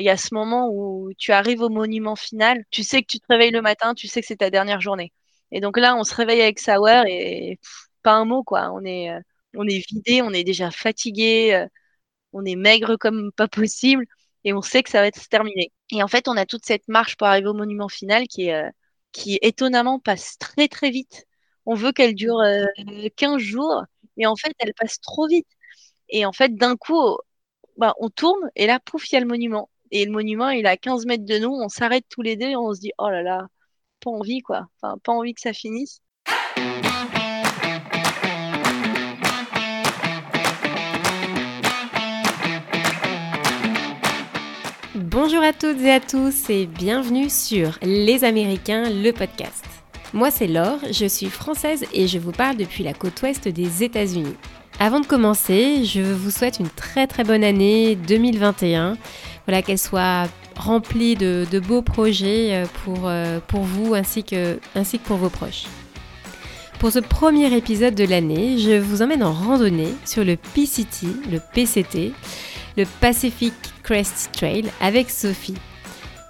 Il y a ce moment où tu arrives au monument final, tu sais que tu te réveilles le matin, tu sais que c'est ta dernière journée. Et donc là, on se réveille avec Sauer et pas un mot, quoi. On est, euh, on est vidé, on est déjà fatigué, euh, on est maigre comme pas possible et on sait que ça va être terminé. Et en fait, on a toute cette marche pour arriver au monument final qui, est, euh, qui étonnamment passe très très vite. On veut qu'elle dure 15 jours et en fait, elle passe trop vite. Et en fait, d'un coup, bah, on tourne et là, pouf, il y a le monument. Et le monument, il est à 15 mètres de nous. On s'arrête tous les deux et on se dit, oh là là, pas envie, quoi. Enfin, pas envie que ça finisse. Bonjour à toutes et à tous et bienvenue sur Les Américains, le podcast. Moi c'est Laure, je suis française et je vous parle depuis la côte ouest des États-Unis. Avant de commencer, je vous souhaite une très très bonne année 2021. Voilà, qu'elle soit remplie de, beaux projets euh, pour, euh, pour vous ainsi que, ainsi que pour vos proches. Pour ce premier épisode de l'année, je vous emmène en randonnée sur le PCT, le PCT, le Pacific Crest Trail avec Sophie.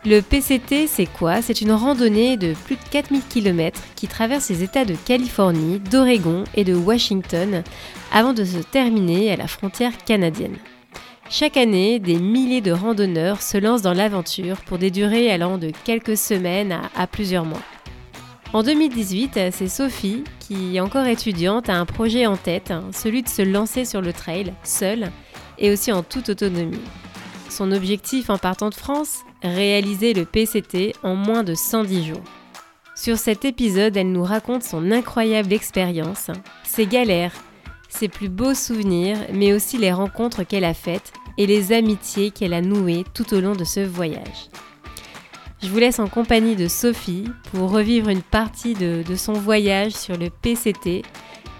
Le PCT, c'est quoi? C'est une randonnée de plus de 4000 km qui traverse les États de Californie, d'Oregon et de Washington avant de se terminer à la frontière canadienne. Chaque année, des milliers de randonneurs se lancent dans l'aventure pour des durées allant de quelques semaines à, plusieurs mois. En 2018, c'est Sophie, qui, encore étudiante, a un projet en tête, celui de se lancer sur le trail, seule, et aussi en toute autonomie. Son objectif en partant de France Réaliser le PCT en moins de 110 jours. Sur cet épisode, elle nous raconte son incroyable expérience, ses galères, ses plus beaux souvenirs, mais aussi les rencontres qu'elle a faites et les amitiés qu'elle a nouées tout au long de ce voyage. Je vous laisse en compagnie de Sophie pour revivre une partie de, de son voyage sur le PCT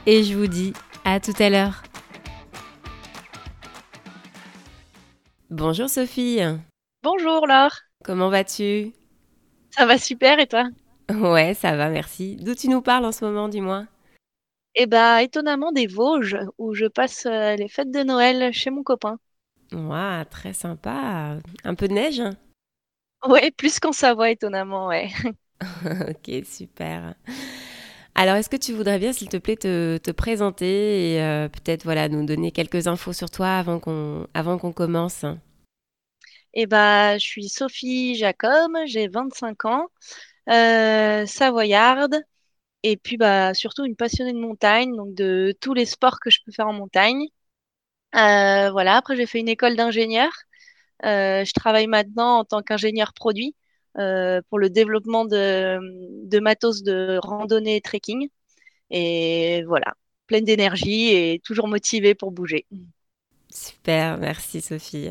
et je vous dis à tout à l'heure. Bonjour Sophie. Bonjour Laure. Comment vas-tu? Ça va super et toi? Ouais, ça va, merci. D'où tu nous parles en ce moment, dis-moi? Eh bah, étonnamment des Vosges, où je passe euh, les fêtes de Noël chez mon copain. Waouh, très sympa. Un peu de neige Ouais, plus qu'en Savoie, étonnamment, ouais. ok, super. Alors, est-ce que tu voudrais bien, s'il te plaît, te, présenter et euh, peut-être voilà, nous donner quelques infos sur toi avant qu'on avant qu'on commence? Eh bah, je suis Sophie Jacob, j'ai 25 ans, euh, savoyarde, et puis bah, surtout une passionnée de montagne, donc de tous les sports que je peux faire en montagne. Euh, voilà, après j'ai fait une école d'ingénieur. je travaille maintenant en tant qu'ingénieur produit. Euh, pour le développement de, matos de randonnée et trekking. Et voilà, pleine d'énergie et toujours motivée pour bouger. Super, merci Sophie.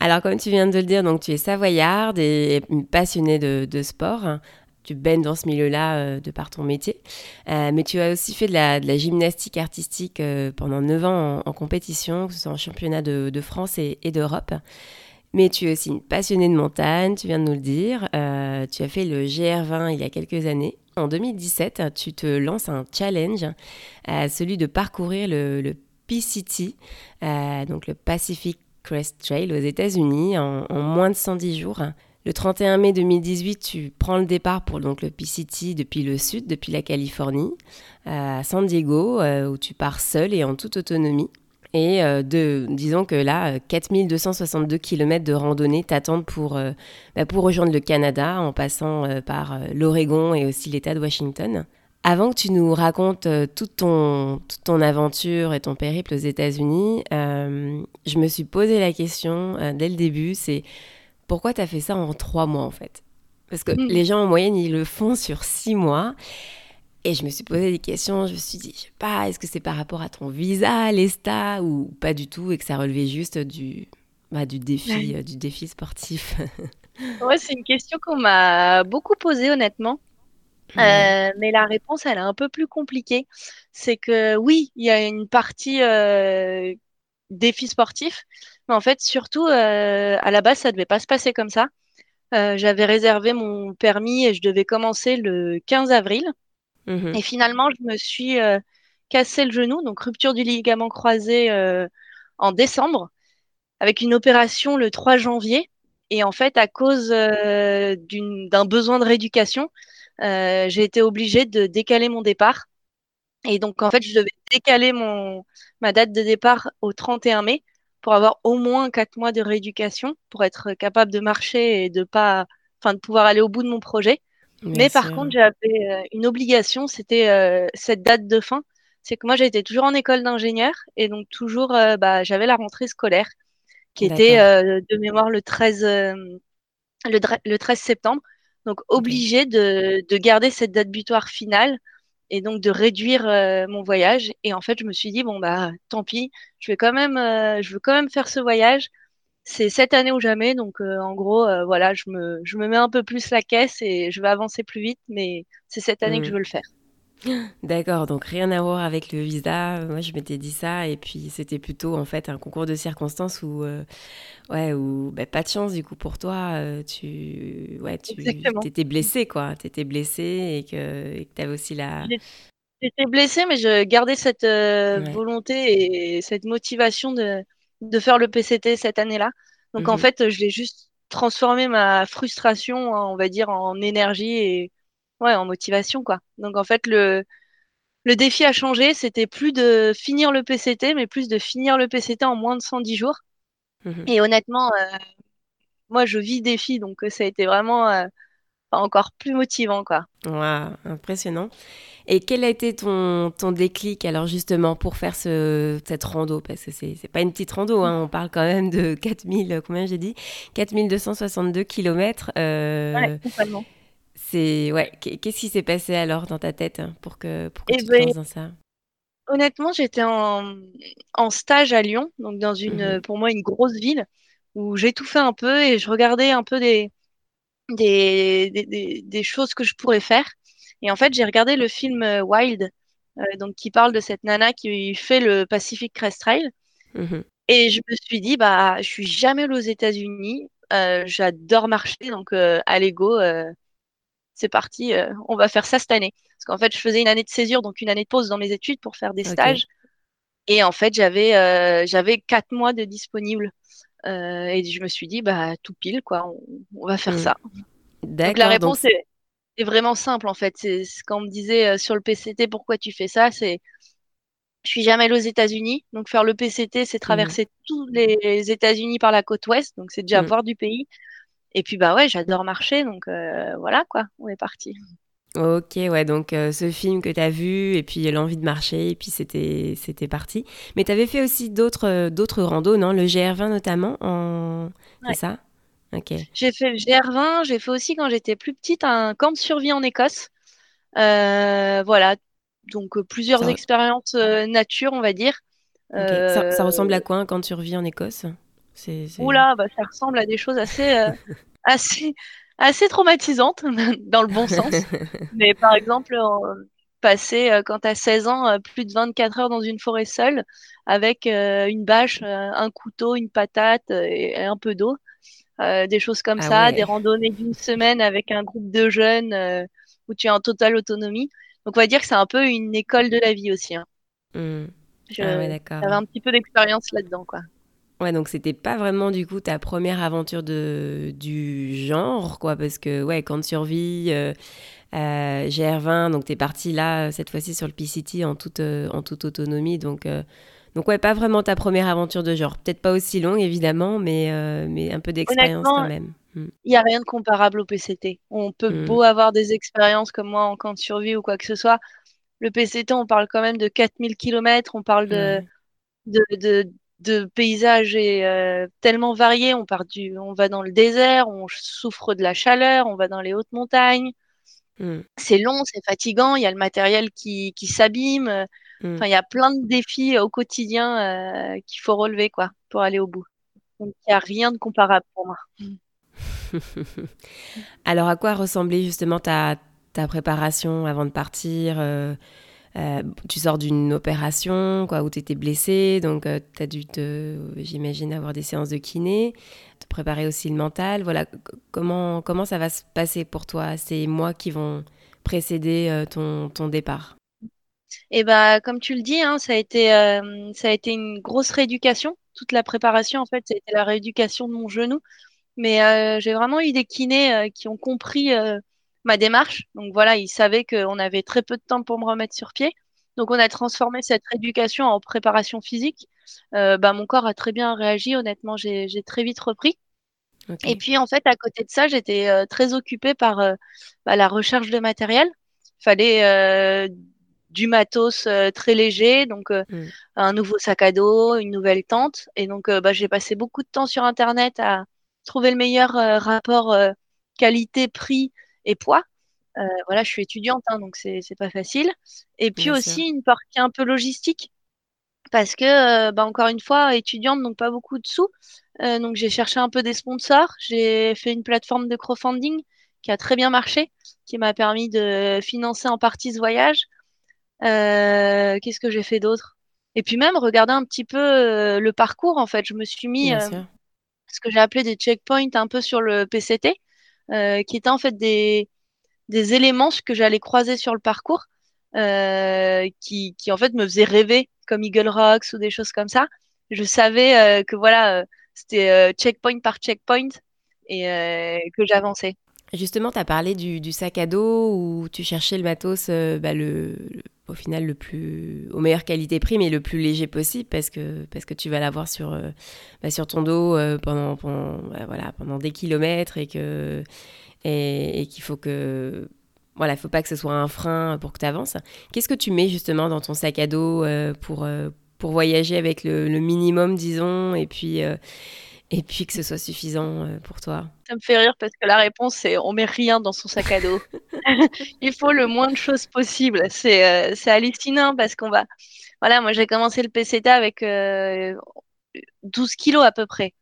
Alors comme tu viens de le dire, donc tu es savoyarde et passionnée de sport. Tu baignes dans ce milieu-là euh, de par ton métier. Euh, mais tu as aussi fait de la, gymnastique artistique pendant 9 ans en, compétition, que ce soit en championnat de, France et, d'Europe. Mais tu es aussi une passionnée de montagne, tu viens de nous le dire. Euh, tu as fait le GR20 il y a quelques années. En 2017, tu te lances un challenge, euh, celui de parcourir le, PCT, euh, donc le Pacific Crest Trail aux États-Unis, en, moins de 110 jours. Le 31 mai 2018, tu prends le départ pour donc, le PCT depuis le sud, depuis la Californie, à San Diego, où tu pars seul et en toute autonomie. Et euh, de, disons que là, 4262 km de randonnée t'attendent pour, euh, bah, pour rejoindre le Canada en passant euh, par l'Oregon et aussi l'État de Washington. Avant que tu nous racontes toute, ton, toute ton aventure et ton périple aux États-Unis, je me suis posé la question dès le début, c'est pourquoi tu as fait ça en trois mois en fait? Parce que mm. les gens en moyenne, ils le font sur six mois. Et je me suis posé des questions, je me suis dit, je sais pas, est-ce que c'est par rapport à ton visa, l'ESTA, ou pas du tout, et que ça relevait juste du, bah, du, défi, euh, du défi sportif Ouais, c'est une question qu'on m'a beaucoup posée, honnêtement. Euh, mais la réponse, elle est un peu plus compliquée. C'est que oui, il y a une partie euh, défi sportif, mais en fait, surtout, à la base, ça devait pas se passer comme ça. J'avais réservé mon permis et je devais commencer le 15 avril. Mmh et finalement, je me suis euh, cassé le genou, donc rupture du ligament croisé euh, en décembre, avec une opération le 3 janvier. Et en fait, à cause d'un besoin de rééducation, j'ai été obligée de décaler mon départ. Et donc, en fait, je devais décaler mon, ma date de départ au 31 mai pour avoir au moins quatre mois de rééducation pour être capable de marcher et de pas, enfin, de pouvoir aller au bout de mon projet. Mais par contre, j'avais euh, une obligation, c'était euh, cette date de fin. C'est que moi, j'étais toujours en école d'ingénieur et donc toujours, euh, bah, j'avais la rentrée scolaire qui était de mémoire le 13, le, le, 13 septembre. Donc, obligé de, de, garder cette date butoir finale et donc de réduire mon voyage. Et en fait, je me suis dit, bon, bah, tant pis, je vais quand même, je veux quand même faire ce voyage c'est cette année ou jamais. Donc, euh, en gros, euh, voilà, je me, je me mets un peu plus la caisse et je vais avancer plus vite, mais c'est cette année que je mm. veux le faire. D'accord, donc rien à voir avec le visa. Moi, je m'étais dit ça, et puis c'était plutôt en fait un concours de circonstances où, euh, ouais, où bah, pas de chance du coup pour toi. tu, ouais, tu étais blessé, quoi. Tu étais blessé et que tu avais aussi la. J'étais blessée, mais je gardais cette volonté et cette motivation de, de faire le PCT cette année-là. Donc en mhm. fait, je l'ai juste transformé ma frustration, on va dire, en énergie et ouais, en motivation quoi. Donc en fait, le le défi a changé. C'était plus de finir le PCT, mais plus de finir le PCT en moins de 110 jours. Mhm. Et honnêtement, euh, moi, je vis défi, donc ça a été vraiment euh, encore plus motivant quoi. Wow, impressionnant. Et quel a été ton, ton déclic alors justement pour faire ce, cette rando? Parce que c'est n'est pas une petite rando, hein, on parle quand même de 4000, combien j'ai dit? 4262 km. Euh, ouais, C'est ouais. Qu'est-ce qui s'est passé alors dans ta tête hein, pour que pour que eh tu ben, dans ça? Honnêtement, j'étais en, en, stage à Lyon, donc dans une, mmh pour moi une grosse ville où j'étouffais un peu et je regardais un peu des, des, des, des, choses que je pourrais faire. Et en fait, j'ai regardé le film euh, Wild, euh, donc qui parle de cette nana qui fait le Pacific Crest Trail. Mhm. Et je me suis dit, bah, je suis jamais allée aux États-Unis. Euh, j'adore marcher, donc allez go, c'est parti, on va faire ça cette année. Parce qu'en fait, je faisais une année de césure, donc une année de pause dans mes études pour faire des stages. Et en fait, j'avais j'avais quatre mois de disponible. et je me suis dit, bah, tout pile, quoi, on, va faire mm. ça. Donc la réponse est vraiment simple en fait. C'est quand on me disait euh, sur le PCT pourquoi tu fais ça, c'est je suis jamais allée aux États-Unis, donc faire le PCT, c'est traverser mmh. tous les États-Unis par la côte ouest, donc c'est déjà mmh. voir du pays. Et puis bah ouais, j'adore marcher, donc euh, voilà quoi, on est parti. Ok, ouais, donc euh, ce film que tu as vu, et puis l'envie de marcher, et puis c'était c'était parti. Mais tu avais fait aussi d'autres d'autres randos, non? Le GR20 notamment, en... c'est ça? J'ai fait le GR20, j'ai fait aussi quand j'étais plus petite un camp de survie en Écosse. Euh, voilà, donc euh, plusieurs expériences euh, nature, on va dire. Ça, ressemble à quoi un camp de survie en Écosse? C'est, Oula, bah, ça ressemble à des choses assez, assez, assez traumatisantes, dans le bon sens. Mais par exemple, passer, quand tu as 16 ans, plus de 24 heures dans une forêt seule, avec une bâche, un couteau, une patate et un peu d'eau. Euh, des choses comme ah ça, des randonnées d'une semaine avec un groupe de jeunes euh, où tu es en totale autonomie. Donc on va dire que c'est un peu une école de la vie aussi. Hein. Mmh. ah J'avais un petit peu d'expérience là-dedans, quoi. Ouais, donc c'était pas vraiment du coup ta première aventure de, du genre, quoi, parce que ouais, quand tu survie, euh, GR20, donc t'es parti là, cette fois-ci sur le PCT en toute, en toute autonomie, donc donc ouais, pas vraiment ta première aventure de genre. Peut-être pas aussi longue évidemment, mais, euh, mais un peu d'expérience quand même. Hmm. Il n'y a rien de comparable au PCT. On peut hmm. beau avoir des expériences comme moi en camp de survie ou quoi que ce soit. Le PCT, on parle quand même de 4000 km, on parle de, de, de, paysages et, euh, tellement variés. On, part du, on va dans le désert, on souffre de la chaleur, on va dans les hautes montagnes. Hmm. C'est long, c'est fatigant, il y a le matériel qui, qui s'abîme. Mm. il y a plein de défis au quotidien euh, qu'il faut relever quoi, pour aller au bout. Donc, il n'y a rien de comparable pour moi. Alors, à quoi ressemblait justement ta, ta préparation avant de partir euh, euh, Tu sors d'une opération quoi, où tu étais blessé, donc tu as dû, j'imagine, avoir des séances de kiné, te préparer aussi le mental. Voilà, comment, comment ça va se passer pour toi? Ces mois qui vont précéder ton, ton départ et bah, comme tu le dis, hein, ça a été, euh, ça a été une grosse rééducation. Toute la préparation, en fait, ça a été la rééducation de mon genou. Mais j'ai vraiment eu des kinés qui ont compris ma démarche. Donc voilà, ils savaient qu'on avait très peu de temps pour me remettre sur pied. Donc on a transformé cette rééducation en préparation physique. bah, mon corps a très bien réagi. Honnêtement, j'ai très vite repris. Et puis en fait, à côté de ça, j'étais très occupée par bah, la recherche de matériel. Il fallait du matos très léger, donc mmh. un nouveau sac à dos, une nouvelle tente. Et donc bah, j'ai passé beaucoup de temps sur Internet à trouver le meilleur euh, rapport euh, qualité-prix et poids. Euh, voilà, je suis étudiante, hein, donc c'est pas facile. Et puis aussi une partie un peu logistique, parce que, bah, encore une fois, étudiante, donc pas beaucoup de sous. donc j'ai cherché un peu des sponsors. J'ai fait une plateforme de crowdfunding qui a très bien marché, qui m'a permis de financer en partie ce voyage. Qu'est-ce que j'ai fait d'autre? Et puis même regarder un petit peu le parcours. En fait, je me suis mis ce que j'ai appelé des checkpoints un peu sur le PCT, euh, qui étaient en fait des, des éléments que j'allais croiser sur le parcours, euh, qui, qui en fait me faisaient rêver, comme Eagle Rocks ou des choses comme ça. Je savais euh, que voilà, c'était checkpoint par checkpoint et que j'avançais. Justement, tu as parlé du, sac à dos où tu cherchais le matos, bah, le, au final le plus au meilleure qualité prix mais le plus léger possible parce que parce que tu vas l'avoir sur euh, bah, sur ton dos euh, pendant, pendant bah, voilà pendant des kilomètres et que et, qu'il faut que voilà il faut pas que ce soit un frein pour que tu avances qu'est-ce que tu mets justement dans ton sac à dos euh, pour pour voyager avec le, le, minimum disons et puis et puis que ce soit suffisant euh, pour toi Ça me fait rire parce que la réponse c'est on met rien dans son sac à dos. Il faut le moins de choses possible. C'est euh, hallucinant parce qu'on va. Voilà, moi j'ai commencé le PCTA avec 12 euh, kilos à peu près.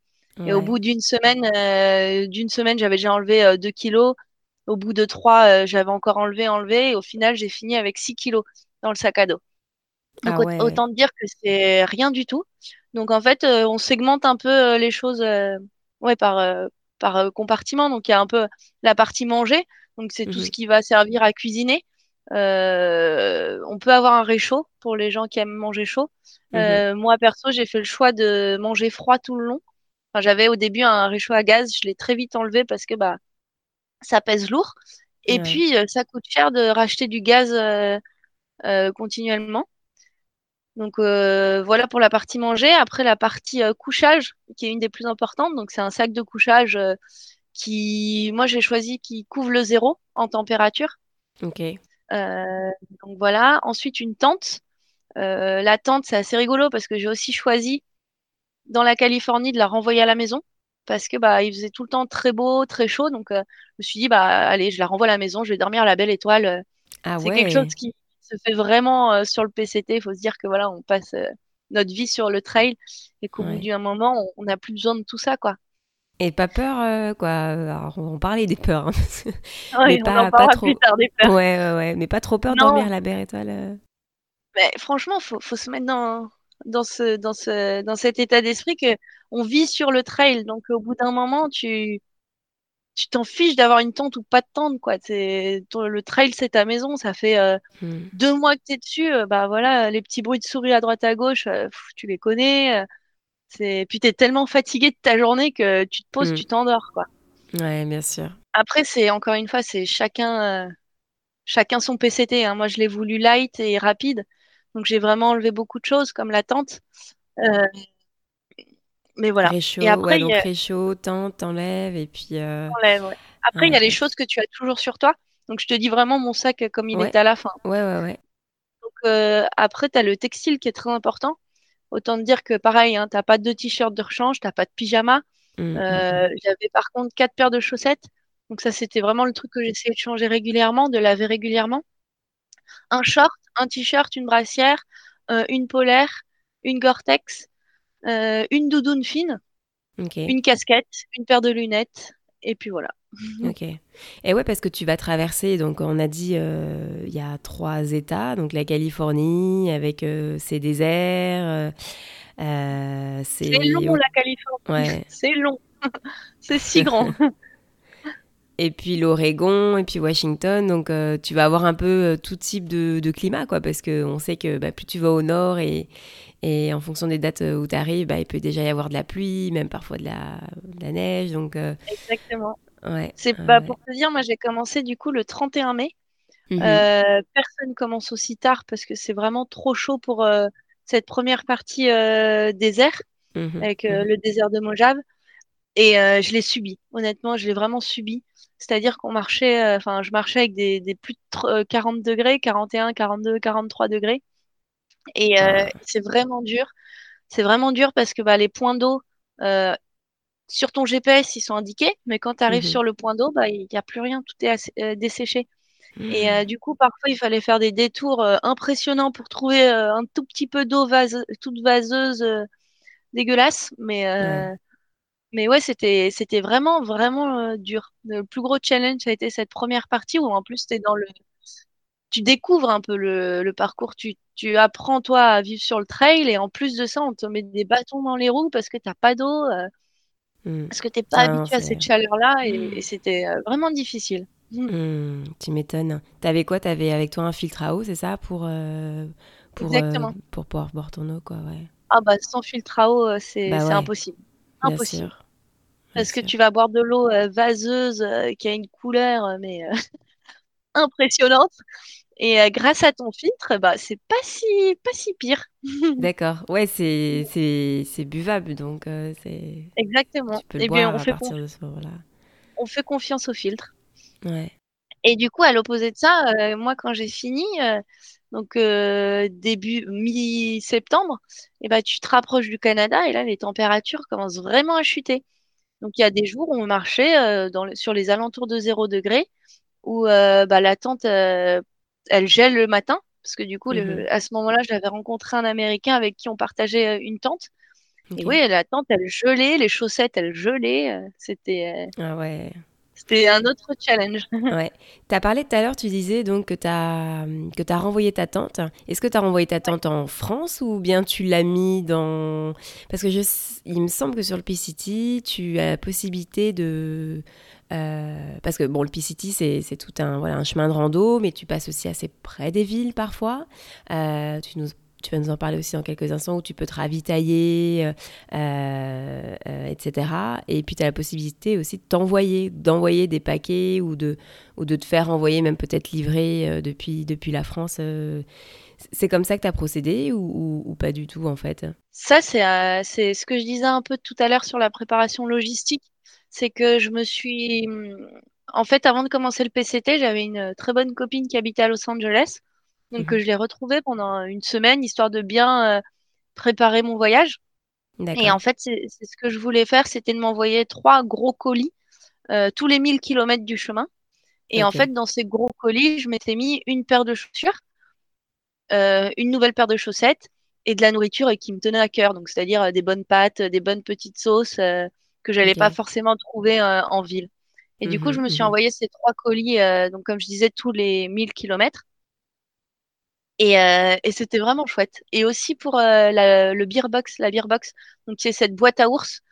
Et au bout d'une semaine, d'une semaine, j'avais déjà enlevé 2 kilos. Au bout de 3, j'avais encore enlevé, enlevé. Et au final, j'ai fini avec 6 kilos dans le sac à dos. Donc ah autant dire que c'est rien du tout. Donc en fait, euh, on segmente un peu euh, les choses euh, ouais, par, par compartiment. Donc il y a un peu la partie manger, donc c'est tout ce mmh qui va servir à cuisiner. on peut avoir un réchaud pour les gens qui aiment manger chaud. Mmh moi perso, j'ai fait le choix de manger froid tout le long. Enfin, j'avais au début un réchaud à gaz, je l'ai très vite enlevé parce que bah ça pèse lourd. Et puis ça coûte cher de racheter du gaz continuellement. Donc euh, voilà pour la partie manger. Après la partie euh, couchage, qui est une des plus importantes. Donc c'est un sac de couchage euh, qui, moi j'ai choisi qui couvre le zéro en température. Ok. donc voilà. Ensuite une tente. la tente c'est assez rigolo parce que j'ai aussi choisi dans la Californie de la renvoyer à la maison parce que bah il faisait tout le temps très beau, très chaud. Donc je me suis dit bah allez je la renvoie à la maison, je vais dormir à la belle étoile. Ah c'est ouais. quelque chose qui se fait vraiment euh, sur le PCT. Il faut se dire que voilà, on passe euh, notre vie sur le trail et qu'au bout d'un moment, on n'a plus besoin de tout ça, quoi. Et pas peur, euh, quoi. Alors, on parlait des peurs. Hein, mais pas, pas trop. Tard, des peurs. Ouais, ouais, ouais, mais pas trop peur de dormir la belle étoile. Mais franchement, faut, faut se mettre dans, dans, ce, dans, ce, dans cet état d'esprit que on vit sur le trail. Donc, au bout d'un moment, tu, tu t'en fiches d'avoir une tente ou pas de tente, quoi. C'est le trail, c'est ta maison. Ça fait euh, hmm. deux mois que tu es dessus. Euh, bah voilà, les petits bruits de souris à droite à gauche, euh, tu les connais. c'est puis t'es tellement fatigué de ta journée que tu te poses, hmm. tu t'endors, quoi. Ouais, bien sûr. Après, c'est encore une fois, c'est chacun, chacun son PCT. Hein. Moi, je l'ai voulu light et rapide, donc j'ai vraiment enlevé beaucoup de choses comme la tente mais voilà. et après, donc réchaud, tente, t'enlèves et puis. Euh... Après, il y a les choses que tu as toujours sur toi. Donc, je te dis vraiment mon sac euh, comme il est à la fin. Ouais, ouais, ouais. Donc, euh, après, tu as le textile qui est très important. Autant te dire que pareil, hein, tu n'as pas de t-shirt de rechange, tu n'as pas de pyjama. Mmh, mmh, euh, mmh. J'avais par contre quatre paires de chaussettes. Donc, ça, c'était vraiment le truc que j'essayais de changer régulièrement, de laver régulièrement. Un short, un t-shirt, une brassière, une polaire, une Gore-Tex euh, une doudoune fine, une casquette, une paire de lunettes, et puis voilà. Ok. Et ouais, parce que tu vas traverser, donc on a dit, euh, il y a trois États, donc la Californie avec euh, ses déserts. c'est long la Californie. Ouais. C'est long. c'est si grand. et puis l'Oregon, et puis Washington. Donc, tu vas avoir un peu tout type de, climat, quoi, parce qu'on sait que bah, plus tu vas au nord et, et en fonction des dates où tu arrives, bah, il peut déjà y avoir de la pluie, même parfois de la, de la neige. Donc, Exactement. Ouais, c'est pas pour te dire, moi j'ai commencé du coup le 31 mai. Mmh personne commence aussi tard parce que c'est vraiment trop chaud pour cette première partie désert mmh avec mmh le désert de Mojave. Et je l'ai subi. Honnêtement, je l'ai vraiment subi. C'est-à-dire qu'on marchait, enfin, je marchais avec des, des, plus de 40 degrés, 41, 42, 43 degrés. Et ah. c'est vraiment dur. C'est vraiment dur parce que bah, les points d'eau, sur ton GPS, ils sont indiqués, mais quand tu arrives mmh sur le point d'eau, bah, il n'y a plus rien, tout est euh, desséché. Et euh, mmh. du coup, parfois, il fallait faire des détours euh, impressionnants pour trouver un tout petit peu d'eau vase, toute vaseuse, dégueulasse. Mais, ouais. mais ouais, c'était, c'était vraiment, vraiment dur. Le plus gros challenge, ça a été cette première partie où en plus, es dans le... tu découvres un peu le, le parcours. Tu, tu apprends, toi, à vivre sur le trail. Et en plus de ça, on te met des bâtons dans les roues parce que tu n'as pas d'eau. Mm. Parce que tu n'es pas habitué à cette chaleur-là et, mm. c'était euh, vraiment difficile. Mm. tu m'étonnes. Tu avais quoi? Tu avais avec toi un filtre à eau, c'est ça? Pour, euh, pour, euh, pour pouvoir boire ton eau, quoi, ouais. Ah bah sans filtre à eau, c'est bah impossible. Impossible. Parce que tu vas boire de l'eau vaseuse qui a une couleur mais impressionnante. Et euh, grâce à ton filtre, bah, c'est pas si, pas si pire. D'accord. Ouais, c'est, c'est, c'est buvable, donc euh, c'est. Exactement. Tu peux le boire on à fait partir de ce moment-là. On fait confiance au filtre. Ouais. Et du coup, à l'opposé de ça, euh, moi, quand j'ai fini, donc début mi-septembre, et eh bah, tu te rapproches du Canada et là, les températures commencent vraiment à chuter. Donc, il y a des jours où on marchait dans sur les alentours de 0 degré, où bah, la tente elle gèle le matin, parce que du coup, mhm. à ce moment-là, j'avais rencontré un Américain avec qui on partageait euh, une tente. Et oui, la tente, elle gelait, les chaussettes, elles gelaient. Euh, c'était. Euh, ah ouais. C'était un autre challenge. ouais. Tu as parlé tout à l'heure, tu disais donc que tu as, que as renvoyé ta tente. Est-ce que tu as renvoyé ta tente en France ou bien tu l'as mis dans. Parce que je, il me semble que sur le PCT, tu as la possibilité de, euh, parce que bon, le P-City, c'est tout un, voilà, un chemin de rando, mais tu passes aussi assez près des villes parfois. Euh, tu, vas nous en parler aussi dans quelques instants où tu peux te ravitailler, euh, etc. Et puis tu as la possibilité aussi de t'envoyer, d'envoyer des paquets ou de, ou de te faire envoyer, même peut-être livrer depuis, depuis la France. c'est comme ça que tu as procédé ou, pas du tout en fait? Ça, c'est ce que je disais un peu tout à l'heure sur la préparation logistique c'est que je me suis. En fait, avant de commencer le PCT, j'avais une très bonne copine qui habitait à Los Angeles. Donc, mhm. je l'ai retrouvée pendant une semaine, histoire de bien euh, préparer mon voyage. Et en fait, c'est ce que je voulais faire, c'était de m'envoyer trois gros colis euh, tous les 1000 km du chemin. Et en fait, dans ces gros colis, je m'étais mis une paire de chaussures, euh, une nouvelle paire de chaussettes et de la nourriture qui me tenait à cœur. Donc, c'est-à-dire des bonnes pâtes, des bonnes petites sauces, que j'allais pas forcément trouver euh, en ville. Et du coup, je me suis mhm, mhm. envoyé ces trois colis, euh, donc comme je disais, tous les 1000 km. Et, euh, et c'était vraiment chouette. Et aussi pour le beer box, la beer box, donc c'est cette boîte à ours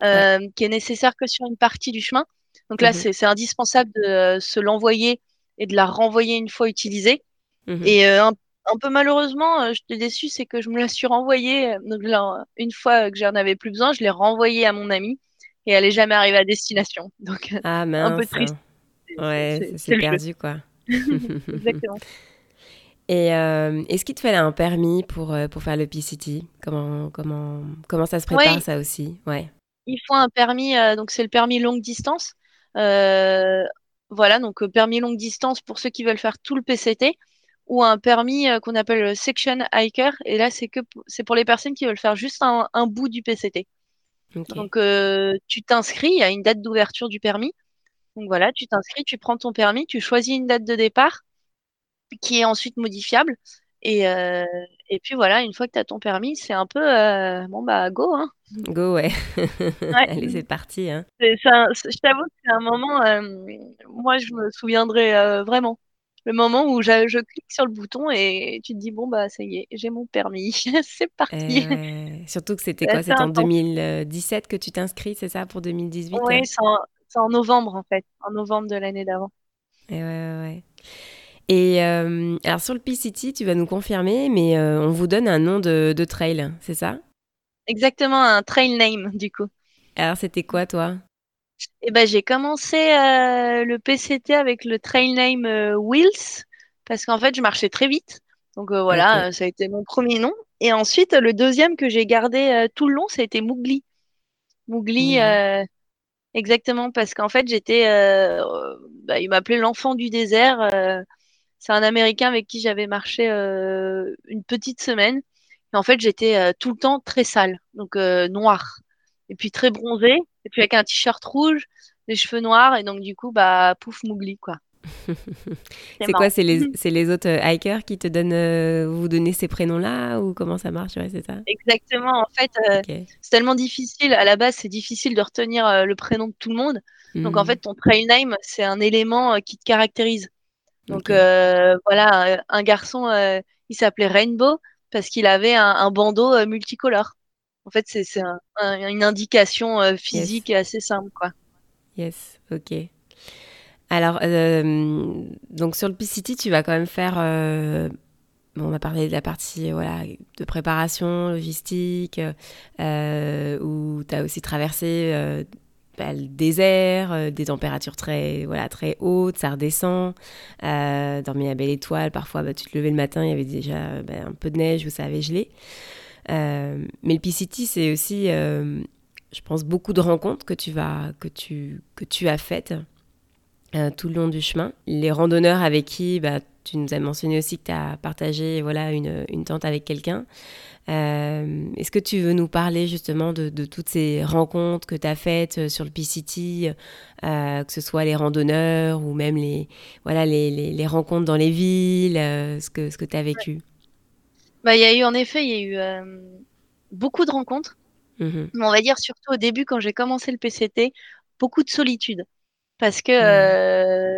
qui est nécessaire que sur une partie du chemin. Donc là, mhm. c'est indispensable de se l'envoyer et de la renvoyer une fois utilisée. Et un, un, peu malheureusement, je t'ai déçu, c'est que je me la suis renvoyée. Donc là, une fois que j'en avais plus besoin, je l'ai renvoyée à mon ami et elle est jamais arrivée à destination. Donc ah, un peu triste. Ouais, c'est perdu quoi. Exactement. Et euh, est-ce qu'il te fallait un permis pour, euh, pour faire le PCT comment, comment, comment ça se prépare ça aussi? Ouais. Il faut un permis, euh, donc c'est le permis longue distance. voilà, donc permis longue distance pour ceux qui veulent faire tout le PCT ou un permis qu'on appelle section hiker. Et là, c'est que c'est pour les personnes qui veulent faire juste un, un bout du PCT. Donc, euh, tu t'inscris, il y a une date d'ouverture du permis. Donc voilà, tu t'inscris, tu prends ton permis, tu choisis une date de départ qui est ensuite modifiable. Et, euh, et puis voilà, une fois que tu as ton permis, c'est un peu euh, bon bah go hein. Go ouais. Allez, c'est parti hein. je t'avoue que c'est un moment moi je me souviendrai vraiment le moment où je, clique sur le bouton et tu te dis bon bah ça y est, j'ai mon permis, c'est parti. surtout que c'était quoi? C'était en 2017 que tu t'inscris, c'est ça pour 2018 Oui, C'est en novembre en fait, en novembre de l'année d'avant. Et ouais, ouais, ouais. Et euh, alors sur le P-City, tu vas nous confirmer, mais euh, on vous donne un nom de, de trail, c'est ça? Exactement, un trail name du coup. Alors c'était quoi toi? Eh ben j'ai commencé euh, le PCT avec le trail name euh, Wheels parce qu'en fait je marchais très vite. Donc euh, voilà, ça a été mon premier nom. Et ensuite le deuxième que j'ai gardé tout le long, ça a été. Mowgli, Mowgli. euh, exactement parce qu'en fait j'étais, bah, il m'appelait l'enfant du désert. c'est un Américain avec qui j'avais marché une petite semaine. Et en fait j'étais tout le temps très sale, donc noire et puis très bronzée, et puis avec un t-shirt rouge, les cheveux noirs, et donc du coup, bah, pouf, Mowgli, quoi. C'est quoi? marrant. C'est les, autres euh, hikers qui te donnent, euh, vous donnez ces prénoms-là ou comment ça marche? Ouais, c'est ça? Exactement, en fait, euh, c'est tellement difficile, à la base, c'est difficile de retenir euh, le prénom de tout le monde. Donc en fait, Mhm. ton trail name, c'est un élément euh, qui te caractérise. Donc euh, voilà, un garçon, euh, il s'appelait Rainbow parce qu'il avait un, un bandeau euh, multicolore. En fait, c'est c'est un- un- une indication euh, Yes. physique assez simple, quoi. Yes. Ok. Alors, euh, donc sur le P-City, tu vas quand même faire. euh, bon, on a parlé de la partie voilà, de préparation, logistique, où tu as aussi traversé bah, le désert, euh, des températures très, voilà, très hautes, ça redescend, euh, dormir à belle étoile, parfois bah, tu te levais le matin, il y avait déjà bah, un peu de neige ou ça avait gelé. Euh, mais le P-City, c'est aussi, euh, je pense, beaucoup de rencontres que tu, vas, que tu, que tu as faites euh, tout le long du chemin. Les randonneurs avec qui bah, tu nous as mentionné aussi que tu as partagé voilà, une, tente avec quelqu'un. Est-ce que tu veux nous parler justement de, toutes ces rencontres que tu as faites sur le euh, que ce soit les randonneurs ou même les, voilà, les, les, rencontres dans les villes, ce que tu as vécu Bah, il y a eu, en effet, il y a eu euh, beaucoup de rencontres. Mhm. Mais on va dire surtout au début, quand j'ai commencé le PCT, beaucoup de solitude. Parce que, Ouais.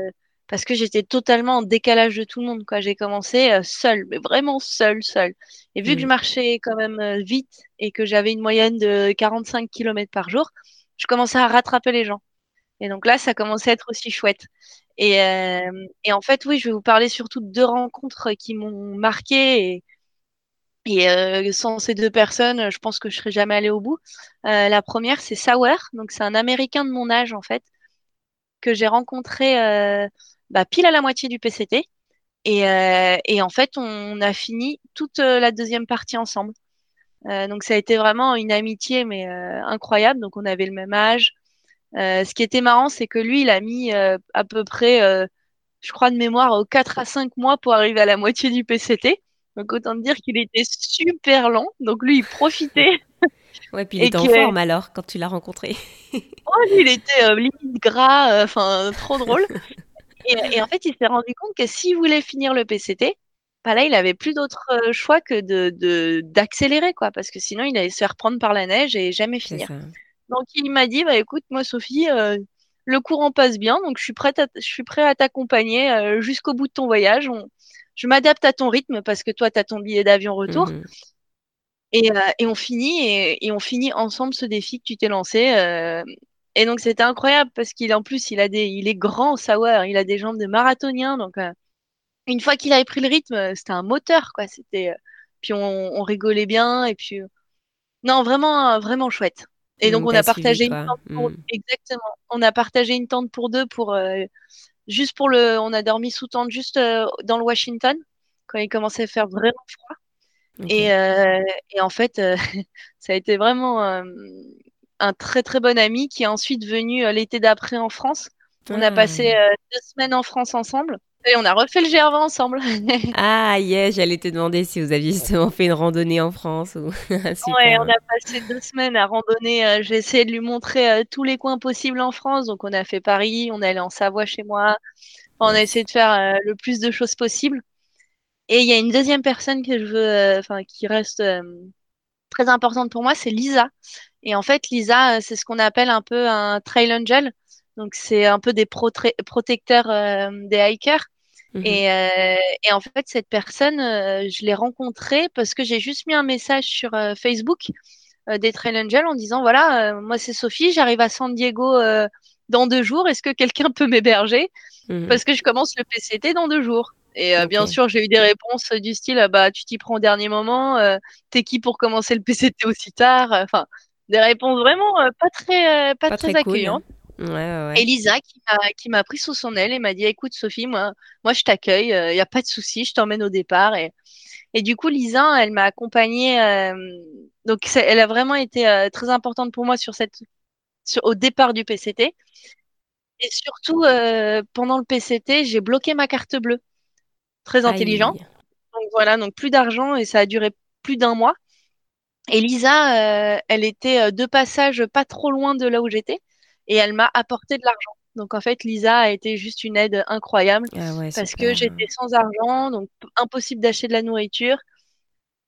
euh, parce que j'étais totalement en décalage de tout le monde, quoi. J'ai commencé euh, seule, mais vraiment seule, seule. Et vu que je Mhm. marchais quand même vite et que j'avais une moyenne de 45 km par jour, je commençais à rattraper les gens. Et donc là, ça commençait à être aussi chouette. Et, et en fait, oui, je vais vous parler surtout de deux rencontres qui m'ont marqué et euh, sans ces deux personnes, je pense que je serais jamais allée au bout. Euh, la première, c'est Sauer, donc c'est un Américain de mon âge en fait que j'ai rencontré euh, bah, pile à la moitié du PCT. Et, et en fait, on a fini toute la deuxième partie ensemble. Donc ça a été vraiment une amitié mais incroyable. Donc on avait le même âge. Ce qui était marrant, c'est que lui, il a mis à peu près, je crois de mémoire, aux 4 à 5 mois pour arriver à la moitié du PCT. Donc autant dire qu'il était super lent. Donc lui, il profitait Ouais, puis il était en forme alors quand tu l'as rencontré. oh, lui, il était euh, limite gras, euh, enfin trop drôle. Et, et en fait, il s'est rendu compte que s'il voulait finir le PCT, bah là, il avait plus d'autre euh, choix que de, d'accélérer quoi, parce que sinon, il allait se faire prendre par la neige et jamais finir. Donc il m'a dit, bah écoute, moi Sophie, euh, le courant passe bien, donc je suis prête à, je suis prêt à t'accompagner jusqu'au bout de ton voyage. On- je m'adapte à ton rythme parce que toi, tu as ton billet d'avion retour. Mhm. Et, euh, et on finit et, et on finit ensemble ce défi que tu t'es lancé. euh, et donc c'était incroyable parce qu'il en plus il a des, il est grand, Sauer, il a des jambes de marathonien. Donc euh, une fois qu'il avait pris le rythme, c'était un moteur quoi. C'était, puis on, on rigolait bien et puis non vraiment vraiment chouette. Et donc on a suivi partagé une tente pour Mhm. exactement. On a partagé une tente pour deux pour juste pour le. On a dormi sous tente juste euh, dans le Washington quand il commençait à faire vraiment froid. Et, euh, et en fait, euh, ça a été vraiment euh, un très très bon ami qui est ensuite venu l'été d'après en France. On a passé Ah. euh, deux semaines en France ensemble et on a refait le GR20 ensemble. Ah, yes, j'allais te demander si vous aviez justement fait une randonnée en France ou Ouais, on a passé deux semaines à randonner. euh, J'ai essayé de lui montrer euh, tous les coins possibles en France. Donc, on a fait Paris, on est allé en Savoie chez moi. Enfin, on a essayé de faire euh, le plus de choses possible. Et il y a une deuxième personne que je veux, euh, enfin, qui reste euh, très importante pour moi, c'est Lisa. Et en fait, Lisa, euh, c'est ce qu'on appelle un peu un trail angel. Donc, c'est un peu des protecteurs euh, des hikers. Mhm. Et, euh, et en fait, cette personne, euh, je l'ai rencontrée parce que j'ai juste mis un message sur euh, Facebook euh, des Trail Angels en disant, voilà, euh, moi c'est Sophie, j'arrive à San Diego euh, dans deux jours, est-ce que quelqu'un peut m'héberger? Mhm. Parce que je commence le PCT dans deux jours. Et euh, bien sûr, j'ai eu des réponses du style ah bah tu t'y prends au dernier moment, euh, t'es qui pour commencer le PCT aussi tard? Enfin, des réponses vraiment euh, pas très euh, pas, Pas très, accueillantes. Ouais, ouais. Et Lisa qui m'a pris sous son aile et m'a dit écoute Sophie, moi moi je t'accueille, il y a pas de souci, je t'emmène au départ et et du coup Lisa, elle m'a accompagnée euh, donc elle a vraiment été euh, très importante pour moi sur cette sur, au départ du PCT. Et surtout, euh, pendant le PCT, j'ai bloqué ma carte bleue. Très intelligent. Aïe. Donc voilà, donc plus d'argent et ça a duré plus d'un mois. Et Lisa, euh, elle était euh, de passage pas trop loin de là où j'étais et elle m'a apporté de l'argent. Donc en fait, Lisa a été juste une aide incroyable Ah ouais, parce que j'étais sans argent, donc impossible d'acheter de la nourriture.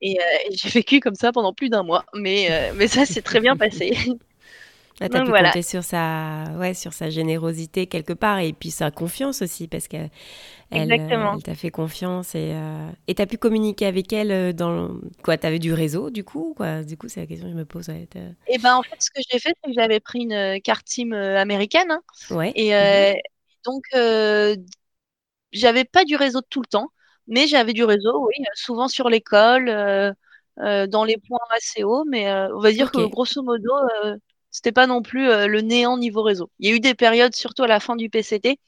Et, euh, et j'ai vécu comme ça pendant plus d'un mois. Mais, euh, mais ça s'est très bien passé. Ah, t'as pu voilà. compter sur sa, ouais, sur sa générosité quelque part et puis sa confiance aussi parce qu'elle elle, Exactement. elle t'a fait confiance et euh, et t'as pu communiquer avec elle euh, dans quoi T'avais du réseau du coup quoi? Du coup, c'est la question que je me pose. Ouais, Et ben en fait, ce que j'ai fait, c'est que j'avais pris une euh, carte euh, américaine. hein. ouais. Et Mhm. euh, donc, euh, j'avais pas du réseau tout le temps, mais j'avais du réseau, oui, euh, souvent sur l'école, euh, euh, dans les points assez hauts, mais euh, on va dire que grosso modo, euh, c'était pas non plus euh, le néant niveau réseau. Il y a eu des périodes, surtout à la fin du PCT,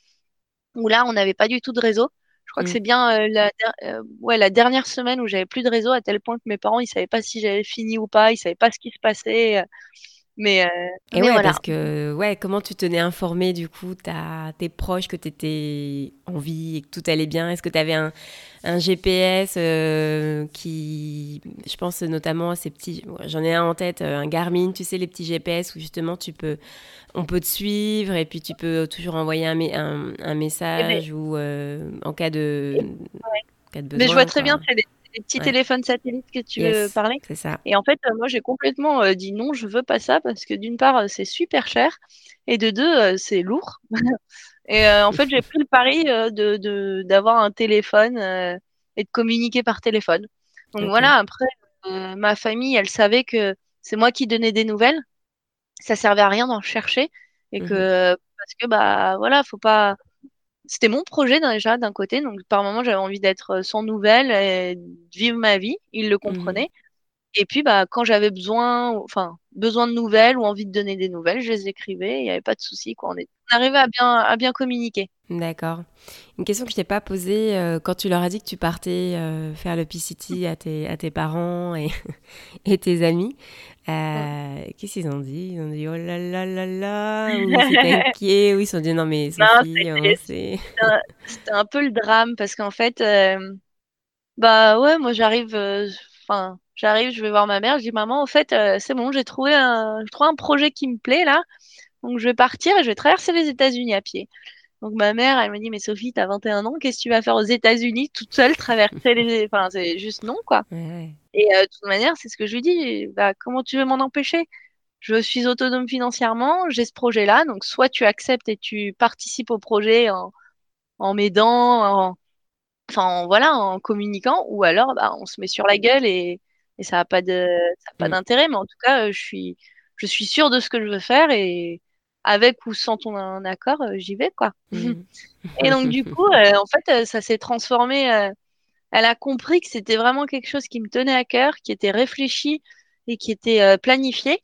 où là, on n'avait pas du tout de réseau. Je crois que Mm. c'est bien euh, la, euh, ouais, la dernière semaine où j'avais plus de réseau, à tel point que mes parents, ils savaient pas si j'avais fini ou pas, ils savaient pas ce qui se passait. Mais, euh, Et mais ouais, voilà. parce que, ouais, comment tu tenais informé du coup ta, tes proches que tu étais en vie et que tout allait bien? Est-ce que tu avais un, un GPS euh, qui, je pense notamment à ces petits, j'en ai un en tête, euh, un Garmin, tu sais, les petits GPS où justement tu peux, on peut te suivre et puis tu peux toujours envoyer un, un, un Eh ben, message ou euh, en cas de, ouais. cas de Mais je besoin, vois très quoi. bien, c'est les petits Ouais. téléphones satellites que tu veux Yes, parler. c'est ça. Et en fait, euh, moi, j'ai complètement euh, dit non, je veux pas ça parce que d'une part, euh, c'est super cher et de deux, euh, c'est lourd. Et euh, en fait, j'ai pris le pari euh, de, d'avoir un téléphone euh, et de communiquer par téléphone. Donc voilà, après, euh, ma famille, elle savait que c'est moi qui donnais des nouvelles. Ça servait à rien d'en chercher et Mhm. que parce que bah voilà, faut pas. C'était mon projet déjà d'un côté, donc par moment j'avais envie d'être sans nouvelles et de vivre ma vie. Ils le Mhm. comprenaient. Et puis, bah, quand j'avais besoin, enfin, besoin de nouvelles ou envie de donner des nouvelles, je les écrivais, il n'y avait pas de souci. On, est... on arrivait à bien, à bien communiquer. D'accord. Une question que je t'ai pas posée euh, quand tu leur as dit que tu partais euh, faire le PCT à tes, à tes parents et, et tes amis. Euh, Qu'est-ce qu'ils ont dit? Ils ont dit oh là là là là, ou ils étaient inquiets, ou ils se sont dit non mais Sophie, on c'était un, un peu le drame parce qu'en fait, bah ouais, moi j'arrive, enfin, j'arrive, je vais voir ma mère, je dis maman, en fait, euh, c'est bon, j'ai trouvé un, un projet qui me plaît là, donc je vais partir et je vais traverser les États-Unis à pied. Donc ma mère, elle me dit, mais Sophie, t'as 21 ans, qu'est-ce que tu vas faire aux États-Unis toute seule, traverser les... Enfin, c'est juste non, quoi. Et euh, de toute manière, c'est ce que je lui dis, bah, comment tu veux m'en empêcher? Je suis autonome financièrement, j'ai ce projet-là, donc soit tu acceptes et tu participes au projet en, en m'aidant, en, enfin en- voilà, en communiquant, ou alors bah, on se met sur la gueule et, et ça n'a pas de, ça a pas Mm, d'intérêt. Mais en tout cas, euh, je suis, je suis sûre de ce que je veux faire et avec ou sans ton accord, euh, j'y vais, quoi. mm. Et donc du coup, euh, en fait, ça s'est transformé. euh, elle a compris que c'était vraiment quelque chose qui me tenait à cœur, qui était réfléchi et qui était euh, planifié.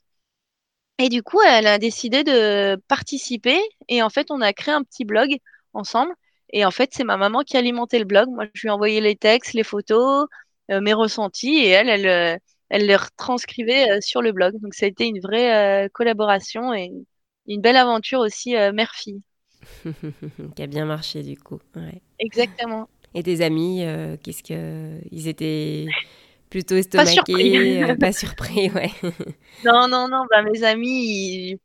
Et du coup, elle a décidé de participer. Et en fait, on a créé un petit blog ensemble. Et en fait, c'est ma maman qui alimentait le blog. Moi, je lui envoyais les textes, les photos, mes ressentis. Et elle, elle, euh, elle les retranscrivait euh, sur le blog. Donc, ça a été une vraie euh, collaboration et une, belle aventure aussi euh, mère-fille. Qui a bien marché du coup. Ouais. Exactement. Et tes amis, euh, qu'est-ce que ils étaient plutôt Pas surpris. estomaqués, euh, pas surpris, ouais. Non, non, non. Bah, mes amis, ils-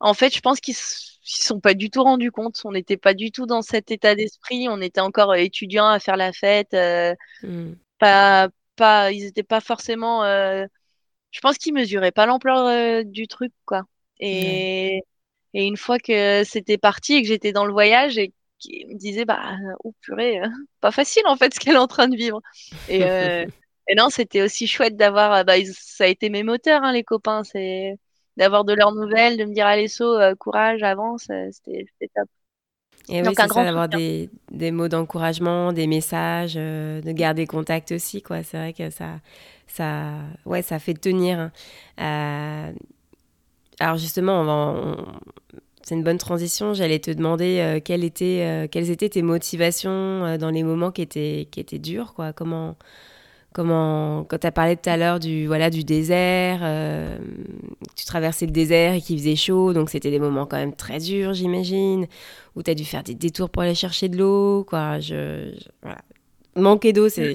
en fait, je pense qu'ils ils sont pas du tout rendus compte. On n'était pas du tout dans cet état d'esprit. On était encore euh, étudiants à faire la fête. euh, Mm, pas, pas, ils étaient pas forcément. euh, je pense qu'ils mesuraient pas l'ampleur euh, du truc, quoi. Et, et une fois que c'était parti et que j'étais dans le voyage et qu'ils me disaient, bah, oh purée, euh, pas facile en fait ce qu'elle est en train de vivre. Et, euh, et non, c'était aussi chouette d'avoir. euh, Bah, ils- ça a été mes moteurs, hein, les copains. C'est d'avoir de leurs nouvelles, de me dire allez saut, courage, avance, c'était top. Et oui, c'est ça, d'avoir des, des, mots d'encouragement, des messages, de garder contact aussi, quoi. C'est vrai que ça, ça, ouais, ça fait tenir. Hein. alors justement, on c'est une bonne transition. J'allais te demander quelles, étaient, quelles étaient tes motivations dans les moments qui étaient, qui étaient durs, quoi. Comment, comment quand tu as parlé tout à l'heure du voilà du désert euh, tu traversais le désert et qu'il faisait chaud donc c'était des moments quand même très durs j'imagine où tu as dû faire des détours pour aller chercher de l'eau quoi. Je, manquer d'eau c'est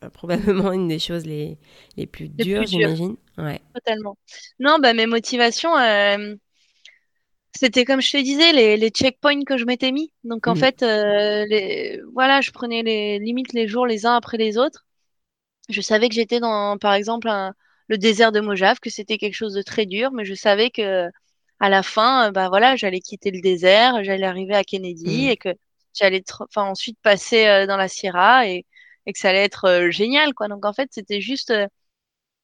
probablement une des choses les, les plus dures j'imagine. Ouais. Totalement. Non bah mes motivations euh, c'était comme je te disais les, les checkpoints que je m'étais mis. Donc en mmh. fait euh, les, voilà je prenais les limites les jours les uns après les autres je savais que j'étais dans, par exemple, le désert de Mojave, que c'était quelque chose de très dur, mais je savais que à la fin, bah voilà, j'allais quitter le désert, j'allais arriver à Kennedy mmh. et que j'allais enfin ensuite passer euh, dans la Sierra et, et que ça allait être euh, génial quoi. Donc en fait, c'était juste euh,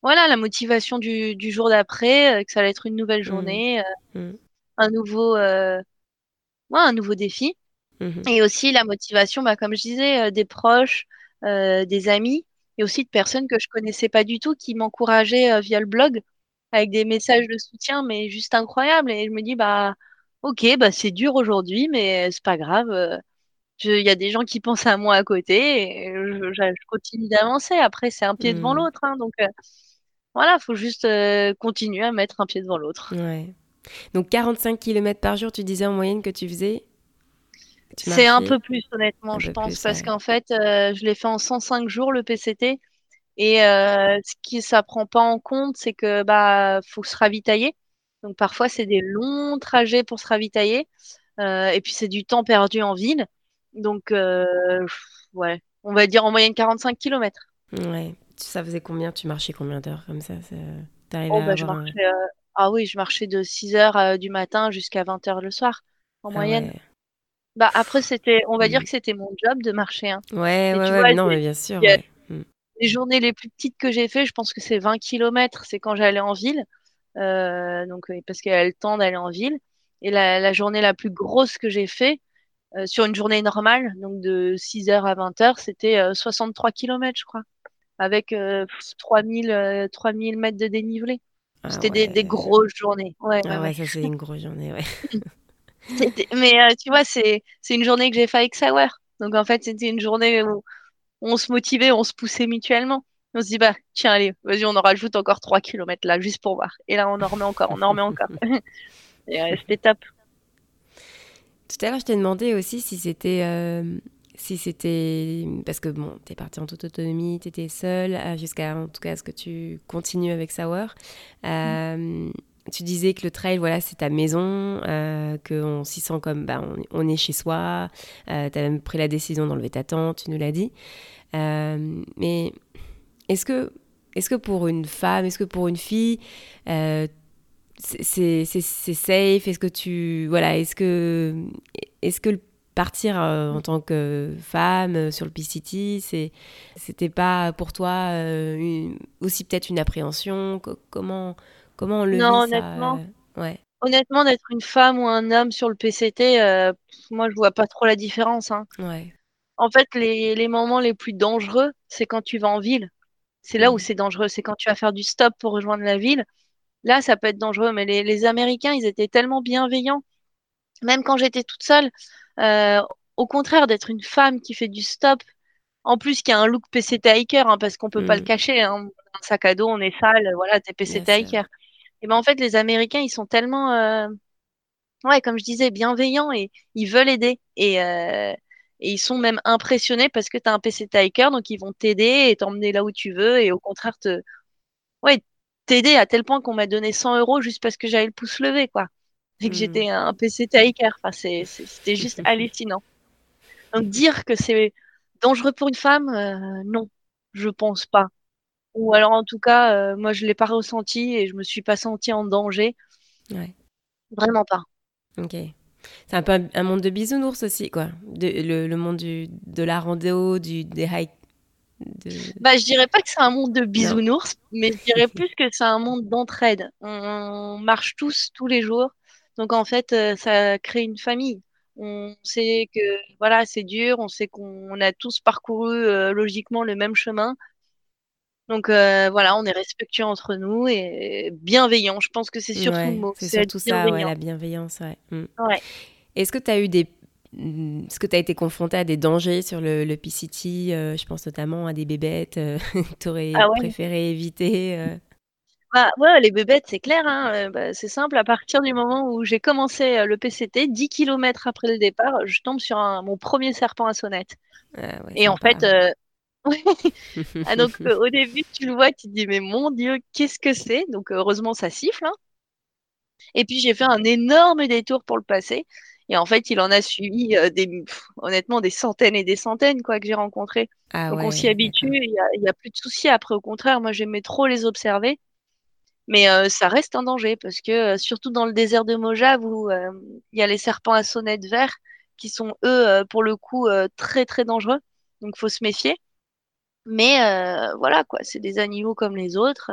voilà la motivation du, du jour d'après, que ça allait être une nouvelle mmh. journée, mmh. un nouveau ouais, un nouveau défi et aussi la motivation, bah, comme je disais, des proches, des amis et aussi de personnes que je connaissais pas du tout qui m'encourageaient euh, via le blog avec des messages de soutien, mais juste incroyables. Et je me dis, bah, ok, bah, c'est dur aujourd'hui, mais c'est pas grave. Euh, il y a des gens qui pensent à moi à côté et je, continue d'avancer. Après, c'est un pied devant mmh. l'autre. Hein, donc, euh, voilà, il faut juste continuer à mettre un pied devant l'autre. Ouais. Donc, 45 km par jour, tu disais en moyenne que tu faisais c'est un peu plus, honnêtement, je pense, parce qu'en fait, euh, je l'ai fait en 105 jours, le PCT. Et euh, ce qui ça prend pas en compte, c'est que bah faut se ravitailler. Donc parfois, c'est des longs trajets pour se ravitailler. Euh, et puis, c'est du temps perdu en ville. Donc, ouais, on va dire en moyenne 45 km. Ouais. Ça faisait combien? Tu marchais combien d'heures comme ça, oh, bah, je marchais, Ah oui, je marchais de 6 heures du matin jusqu'à 20 heures le soir, en ah moyenne. Bah après c'était, on va dire mmh. que c'était mon job de marcher. Hein. Ouais, ouais, ouais, non, mais bien sûr. Les journées les plus petites que j'ai fait, je pense que c'est 20 km, c'est quand j'allais en ville, euh, donc parce qu'il y a le temps d'aller en ville. Et la, la, journée la plus grosse que j'ai fait euh, sur une journée normale, donc de 6h à 20h, c'était 63 km, je crois, avec 3000, 3000 mètres de dénivelé. Ah c'était des, des, grosses journées. Ouais, ah ouais, ça c'est une grosse journée, ouais. Mais euh, tu vois, c'est une journée que j'ai fait avec Sauer. Donc en fait, c'était une journée où on se motivait, on se poussait mutuellement. On se dit, bah, tiens, allez, vas-y, on en rajoute encore 3 km là, juste pour voir. Et là, on en remet encore, on en remet encore. Et c'était top. Tout à l'heure, je t'ai demandé aussi si c'était. Euh, si c'était. Parce que bon, t'es parti en toute autonomie, t'étais seule, euh, jusqu'à en tout cas ce que tu continues avec Sauer. Euh, tu disais que le trail, voilà, c'est ta maison, euh, qu'on s'y sent comme bah, on, est chez soi. Euh, tu as même pris la décision d'enlever ta tente, tu nous l'as dit. Euh, mais est-ce que, est que pour une femme, est-ce que pour une fille, euh, c'est safe? Est-ce que tu. Voilà, est-ce que, est que partir en tant que femme sur le PCT, c'était pas pour toi aussi peut-être une appréhension? Comment Comment on le Non, vit, honnêtement. Euh, ouais. Honnêtement, d'être une femme ou un homme sur le PCT, euh, moi, je vois pas trop la différence. Hein. Ouais. En fait, les, les moments les plus dangereux, c'est quand tu vas en ville. C'est là où mm. c'est dangereux. C'est quand tu vas faire du stop pour rejoindre la ville. Là, ça peut être dangereux. Mais les, les Américains, ils étaient tellement bienveillants. Même quand j'étais toute seule, euh, au contraire d'être une femme qui fait du stop, en plus qui a un look PCT hiker, hein, parce qu'on peut pas le mm. cacher. Hein. Un sac à dos, on est sale, voilà, t'es PCT hiker. Et ben en fait, les Américains, ils sont tellement, euh, ouais, comme je disais, bienveillants et ils veulent aider. Et, euh, et ils sont même impressionnés parce que tu as un PC Tiker, donc ils vont t'aider et t'emmener là où tu veux et au contraire te, ouais, t'aider à tel point qu'on m'a donné 100 euros juste parce que j'avais le pouce levé, quoi. Et que hmm. j'étais un PC Tiker. Enfin, c'était juste hallucinant. Donc dire que c'est dangereux pour une femme, euh, non, je pense pas. Ou alors en tout cas, euh, moi je l'ai pas ressenti et je me suis pas sentie en danger. Ouais. Vraiment pas. Ok. C'est un peu un, monde de bisounours aussi, quoi. De, le, monde du, de la rando, du, des hike, Bah, je dirais pas que c'est un monde de bisounours, mais je dirais plus que c'est un monde d'entraide. On, marche tous, tous les jours. Donc, en fait, euh, ça crée une famille. On sait que voilà, c'est dur, on sait qu'on a tous parcouru euh, logiquement le même chemin. Donc euh, voilà, on est respectueux entre nous et bienveillant. Je pense que c'est surtout le mot. C'est surtout ça, la bienveillance. Mm. Est-ce que tu as eu des Mm, est-ce que tu as été confronté à des dangers sur le, le PCT euh, Je pense notamment à des bébêtes que tu aurais ah préféré éviter. Euh? Bah, ouais, les bébêtes, c'est clair. Hein, bah, c'est simple. À partir du moment où j'ai commencé le PCT, 10 km après le départ, je tombe sur mon premier serpent à sonnette. Ah Et en fait, ah, donc au début, tu le vois, tu te dis, mais mon Dieu, qu'est-ce que c'est? Donc heureusement, ça siffle. Hein. Et puis j'ai fait un énorme détour pour le passer. Et en fait, il en a suivi euh, des, honnêtement des centaines et des centaines quoi que j'ai rencontrés. Ah Donc on s'y habitue, il n'y a, plus de soucis. Après, au contraire, moi j'aimais trop les observer. Mais euh, ça reste un danger parce que euh, surtout dans le désert de Mojave où il y a les serpents à sonnette vert qui sont eux pour le coup très très dangereux. Donc faut se méfier. Mais voilà quoi, c'est des animaux comme les autres.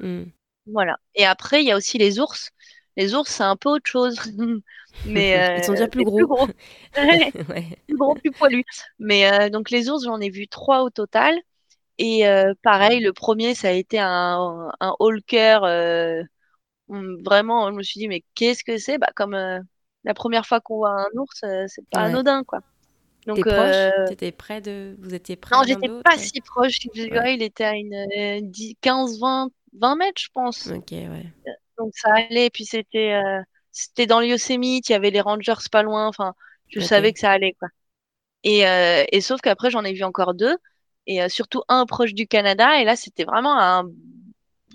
Mmh. Voilà. Et après, il y a aussi les ours. Les ours, c'est un peu autre chose. mais, Ils sont déjà euh, plus gros. Plus gros. plus gros, plus poilus. Mais euh, donc les ours, j'en ai vu trois au total. Et euh, pareil, le premier, ça a été un, un Walker. vraiment, je me suis dit, mais qu'est-ce que c'est? Bah, Comme la première fois qu'on voit un ours, c'est pas anodin, quoi. Donc, étais près de. Vous étiez près Non, j'étais pas si proche. Il était à une 15, 20, 20 mètres, je pense. Ok, ouais donc ça allait. Puis c'était euh, c'était dans le Yosemite, il y avait les Rangers pas loin. Enfin, je savais que ça allait quoi. Et, euh, et sauf qu'après j'en ai vu encore deux et euh, surtout un proche du Canada. Et là c'était vraiment un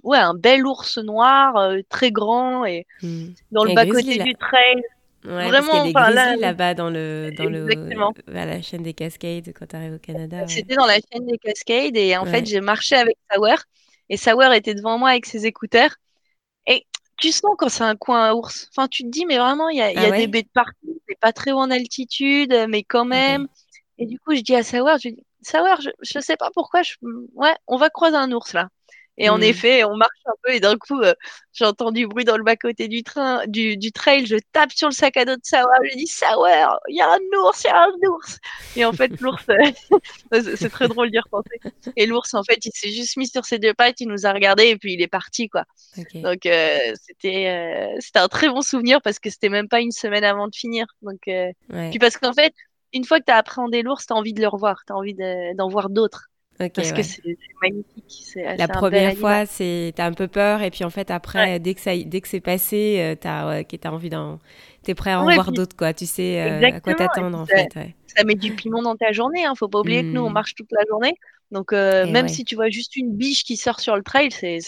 ouais un bel ours noir très grand et hmm. dans le bas côté du trail. Ouais, Vraiment, parce qu'il y a des là-bas dans le, dans le, à la chaîne des Cascades quand tu arrives au Canada. C'était dans la chaîne des Cascades et en fait j'ai marché avec Sauer et Sauer était devant moi avec ses écouteurs et tu sens quand c'est un coin à ours. Enfin, tu te dis, mais vraiment, il y a, ah des baies de partout, c'est pas très haut en altitude, mais quand même. Et du coup, je dis à Sauer, je dis, Sauer, je, je sais pas pourquoi, je... ouais, on va croiser un ours là. Et en mm. effet, on marche un peu et d'un coup, euh, j'entends du bruit dans le bas-côté du train, du, du, trail. Je tape sur le sac à dos de Sauer. Je dis Sauer, il y a un ours, il y a un ours. Et en fait, l'ours, euh, c'est très drôle d'y repenser. Et l'ours, en fait, il s'est juste mis sur ses deux pattes, il nous a regardé et puis il est parti, quoi. Donc, euh, c'était c'était un très bon souvenir parce que c'était même pas une semaine avant de finir. Donc, puis parce qu'en fait, une fois que tu as appréhendé l'ours, tu as envie de le revoir, tu as envie d'en voir d'autres parce que c'est magnifique. La première fois, c'est t'as un peu peur, et puis en fait après, dès que ça, dès que c'est passé, euh, t'as as envie d'en, t'es prêt à en voir d'autres, quoi. Tu sais euh, à quoi t'attendre en fait. Ça met du piment dans ta journée. Hein. Faut pas oublier que nous on mmh. marche toute la journée, donc euh, même si tu vois juste une biche qui sort sur le trail, c'est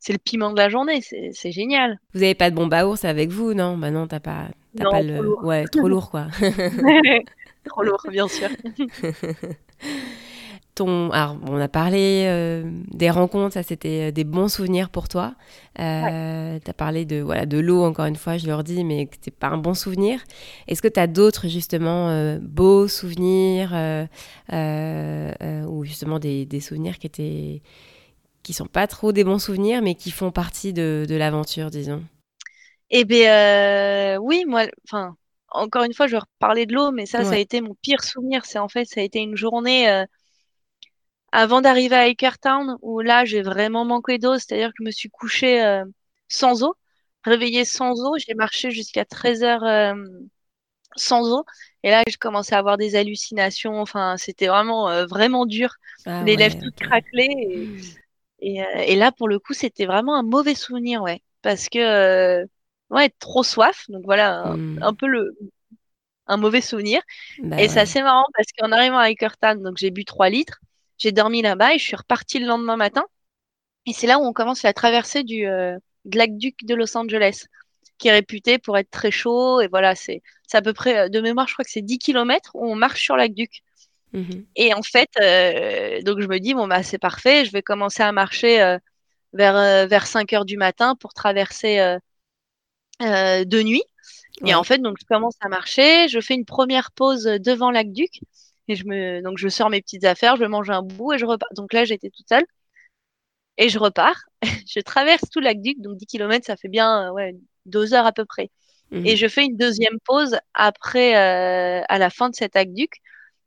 c'est le piment de la journée. C'est génial. Vous avez pas de bombe à ours avec vous, non? Bah non, t'as pas. As pas le... Ouais, trop lourd quoi. trop lourd, bien sûr. Alors, on a parlé euh, des rencontres, ça c'était euh, des bons souvenirs pour toi. Euh, Tu as parlé de, voilà, de l'eau, encore une fois, je leur dis, mais que c'est pas un bon souvenir. Est-ce que tu as d'autres, justement, euh, beaux souvenirs ou justement des, des, souvenirs qui étaient qui sont pas trop des bons souvenirs, mais qui font partie de, de l'aventure, disons? Eh bien, oui, moi, enfin, encore une fois, je vais reparler de l'eau, mais ça, ça a été mon pire souvenir. C'est en fait, ça a été une journée avant d'arriver à Town, où là, j'ai vraiment manqué d'eau, c'est-à-dire que je me suis couchée euh, sans eau, réveillée sans eau, j'ai marché jusqu'à 13 heures euh, sans eau, et là, j'ai commencé à avoir des hallucinations, enfin, c'était vraiment, euh, vraiment dur, ah les lèvres toutes craquelées, et, et, là, pour le coup, c'était vraiment un mauvais souvenir, ouais, parce que, ouais, trop soif, donc voilà, un, hmm. peu le, un mauvais souvenir. Bah et c'est assez marrant parce qu'en arrivant à Town, donc j'ai bu 3 litres. J'ai dormi là-bas et je suis repartie le lendemain matin. Et c'est là où on commence la traversée du euh, lac Duc de Los Angeles, qui est réputé pour être très chaud. Et voilà, c'est à peu près, euh, de mémoire, je crois que c'est 10 km où on marche sur lac Duc. Mhm. Et en fait, euh, donc je me dis, bon, bah, c'est parfait, je vais commencer à marcher vers, vers 5 heures du matin pour traverser de nuit. Et en fait, donc je commence à marcher, je fais une première pause devant lac Duc. Et je me, donc je sors mes petites affaires, je mange un bout et je repars. Donc là, j'étais toute seule. Et je repars. je traverse tout l'aqueduc, donc 10 km, ça fait bien ouais, deux heures à peu près. Mhm. Et je fais une deuxième pause après, euh, à la fin de cet aqueduc,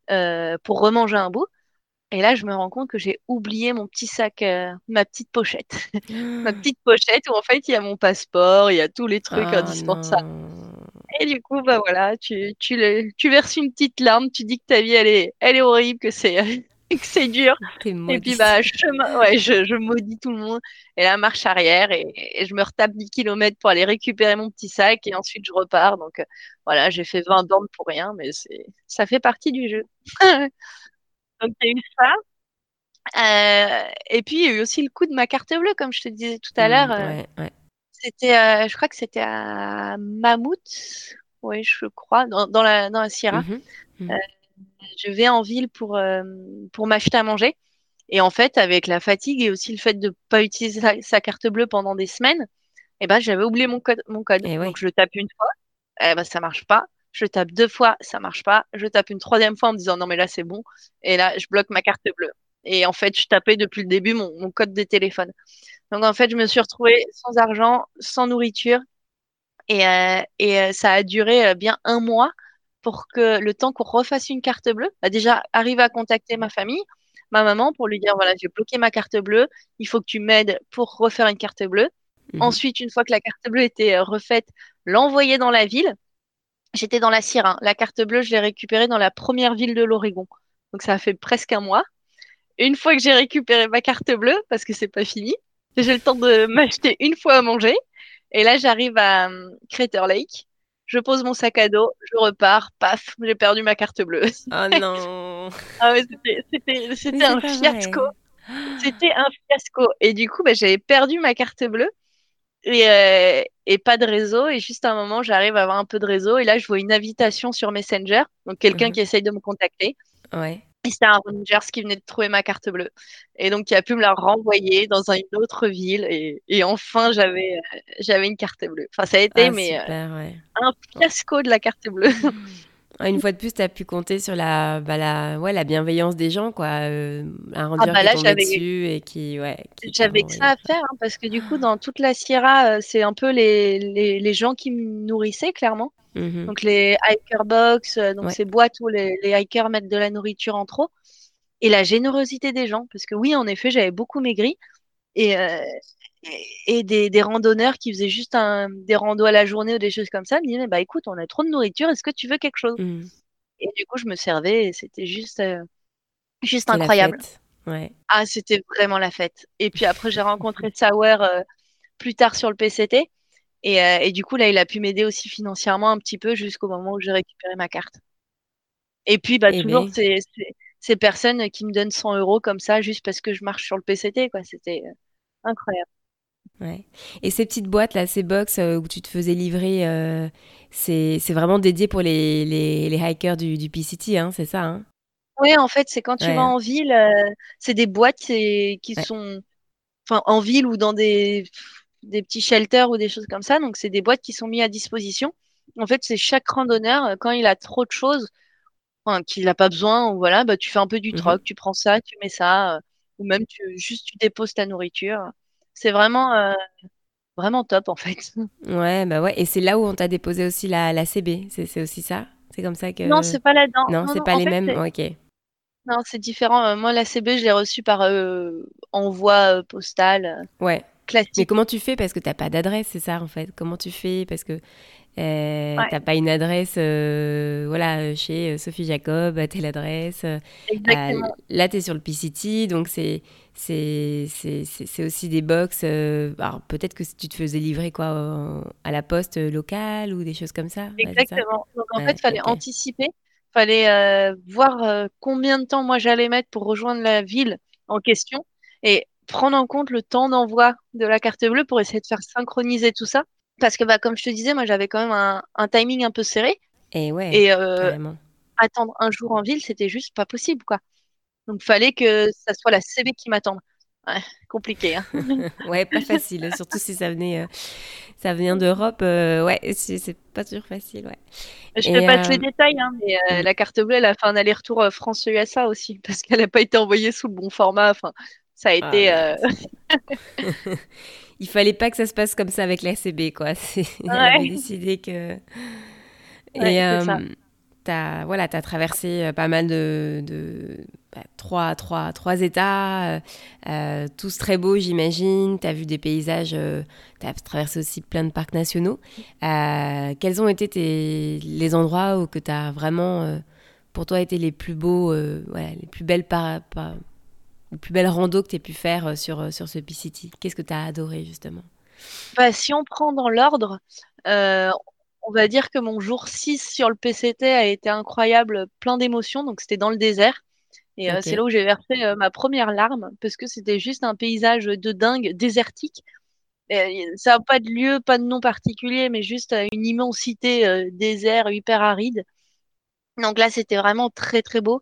euh, pour remanger un bout. Et là, je me rends compte que j'ai oublié mon petit sac, euh, ma petite pochette. ma petite pochette où en fait, il y a mon passeport, il y a tous les trucs Ah, indispensables. non. Et du coup, bah voilà, tu, tu, le- tu verses une petite larme, tu dis que ta vie, elle est, elle est horrible, que c'est, que c'est dur. Et puis, bah, je, me- ouais, je, je maudis tout le monde. Et là, marche arrière, et, et je me retape 10 km pour aller récupérer mon petit sac, et ensuite je repars. Donc, euh, voilà, j'ai fait 20 bornes pour rien, mais ça fait partie du jeu. Donc, il y a eu ça. Euh, et puis, il y a eu aussi le coup de ma carte bleue, comme je te disais tout à Mm, l'heure. euh, ouais, ouais. C'était, euh, je crois que c'était à Mammouth, oui, je crois, dans, dans la, dans la Sierra. Mhm. Je vais en ville pour, pour m'acheter à manger. Et en fait, avec la fatigue et aussi le fait de ne pas utiliser sa, sa carte bleue pendant des semaines, eh ben, j'avais oublié mon code. Mon code. Eh. Donc, je le tape une fois, eh ben, ça marche pas. Je tape deux fois, ça marche pas. Je tape une troisième fois en me disant non, mais là, c'est bon. Et là, je bloque ma carte bleue. Et en fait, je tapais depuis le début mon, mon code de téléphone. Donc, en fait, je me suis retrouvée sans argent, sans nourriture. Et, euh, et euh, ça a duré euh, bien un mois pour que le temps qu'on refasse une carte bleue, bah, déjà arriver à contacter ma famille, ma maman, pour lui dire voilà, j'ai bloqué ma carte bleue, il faut que tu m'aides pour refaire une carte bleue. Mhm. Ensuite, une fois que la carte bleue était refaite, l'envoyer dans la ville. J'étais dans la Sierra. La carte bleue, je l'ai récupérée dans la première ville de l'Oregon. Donc ça a fait presque un mois. Une fois que j'ai récupéré ma carte bleue, parce que c'est pas fini, j'ai le temps de m'acheter une fois à manger. Et là, j'arrive à euh, Crater Lake. Je pose mon sac à dos, je repars, paf, j'ai perdu ma carte bleue. Oh non. Ah ouais, c'était, un fiasco. C'était un fiasco. Et du coup, bah, j'avais perdu ma carte bleue et, euh, et pas de réseau. Et juste à un moment, j'arrive à avoir un peu de réseau. Et là, je vois une invitation sur Messenger. Donc, quelqu'un Mhm. qui essaye de me contacter. Ouais. Et c'était un Rangers qui venait de trouver ma carte bleue. Et donc, qui a pu me la renvoyer dans une autre ville. Et, et enfin, j'avais, euh, j'avais une carte bleue. Enfin, ça a été, Ah, mais euh, super, ouais. un fiasco de la carte bleue. Ah, Une fois de plus, tu as pu compter sur la, bah, la, ouais, la bienveillance des gens, quoi. Euh, un Ah bah là, est tombé j'avais, dessus et qui, ouais, qui J'avais que ça à faire, hein, parce que du coup, dans toute la Sierra, euh, c'est un peu les, les, les gens qui me nourrissaient, clairement. Mhm. Donc les hiker box, euh, donc Ouais. ces boîtes où les, les hikers mettent de la nourriture en trop. Et la générosité des gens, parce que oui, en effet, j'avais beaucoup maigri. Et, euh, et, des, des randonneurs qui faisaient juste un, des randos à la journée ou des choses comme ça me disaient, bah écoute, on a trop de nourriture, est-ce que tu veux quelque chose? Mhm. Et du coup, je me servais et c'était juste, euh, juste incroyable. Ouais. Ah, c'était vraiment la fête. Et puis après, j'ai rencontré Sauer euh, plus tard sur le PCT. Et, euh, et du coup, là, il a pu m'aider aussi financièrement un petit peu jusqu'au moment où j'ai récupéré ma carte. Et puis, bah, Eh toujours ben, ces, ces, ces personnes qui me donnent 100 euros comme ça, juste parce que je marche sur le PCT, quoi. C'était euh, incroyable. Ouais. Et ces petites boîtes là, ces box euh, où tu te faisais livrer, euh, c'est vraiment dédié pour les, les, les hikers du, du PCT, hein, c'est ça, hein? Oui, en fait, c'est quand tu Ouais, vas en ville, euh, c'est des boîtes qui ouais. sont, en ville ou dans des, des petits shelters ou des choses comme ça. Donc, c'est des boîtes qui sont mises à disposition. En fait, c'est chaque randonneur, euh, quand il a trop de choses, enfin, qu'il n'a pas besoin, voilà, bah, tu fais un peu du Mhm. troc, tu prends ça, tu mets ça, ou même tu, juste tu déposes ta nourriture. C'est vraiment, euh, vraiment top, en fait. Ouais, bah ouais. Et c'est là où on t'a déposé aussi la, la CB, c'est c'est aussi ça? C'est comme ça Non, que... c'est pas là-dedans. Non, Non, c'est non, pas les fait, mêmes? Ok. non, c'est différent. Euh, Moi, la CB, je l'ai reçue par euh, envoi postal Ouais. Mais classique. comment tu fais? Parce que t'as pas d'adresse, c'est ça en fait. Comment tu fais? Parce que euh, Ouais, t'as pas une adresse, euh, voilà, chez euh, Sophie Jacob, à telle adresse. Euh, là, t'es sur le PCT, donc c'est aussi des box. alors peut-être que tu te faisais livrer quoi à la poste locale ou des choses comme ça. Ouais, c'est ça? Exactement. Donc en fait, il fallait ok. anticiper, fallait voir combien de temps moi j'allais mettre pour rejoindre la ville en question et prendre en compte le temps d'envoi de la carte bleue pour essayer de faire synchroniser tout ça. Parce que bah, comme je te disais, moi j'avais quand même un, un timing un peu serré Et ouais, et euh, attendre un jour en ville, c'était juste pas possible quoi. Donc fallait que ça soit la CB qui m'attende. Ouais, compliqué. Hein. ouais, pas facile, surtout si ça venait, euh, ça vient d'Europe. Euh, ouais, c'est pas toujours facile, ouais. Je ne fais pas tous les détails, hein, mais mm. la carte bleue, elle a fait un aller-retour France-USA aussi, parce qu'elle n'a pas été envoyée sous le bon format. Enfin, ça a été. Ah, Il fallait pas que ça se passe comme ça avec la CB, quoi. A décidé que. Et ça tu as, voilà, as traversé euh, pas mal de, de bah, trois, trois, trois États, euh, euh, tous très beaux, j'imagine. Tu as vu des paysages, tu as traversé aussi plein de parcs nationaux. quels ont été tes, les endroits où que tu as vraiment, pour toi, été les plus beaux, les plus belles par, les plus belles randos que tu as pu faire sur, sur ce P-City Qu'est-ce que tu as adoré, justement? Bah, Si on prend dans l'ordre, on va dire que mon jour 6 sur le PCT a été incroyable, plein d'émotions. Donc, c'était dans le désert. Et euh, c'est là où j'ai versé euh, ma première larme, parce que c'était juste un paysage de dingue, désertique. ça n'a pas de lieu, pas de nom particulier, mais juste euh, une immensité désert hyper aride. Donc là, c'était vraiment très très beau.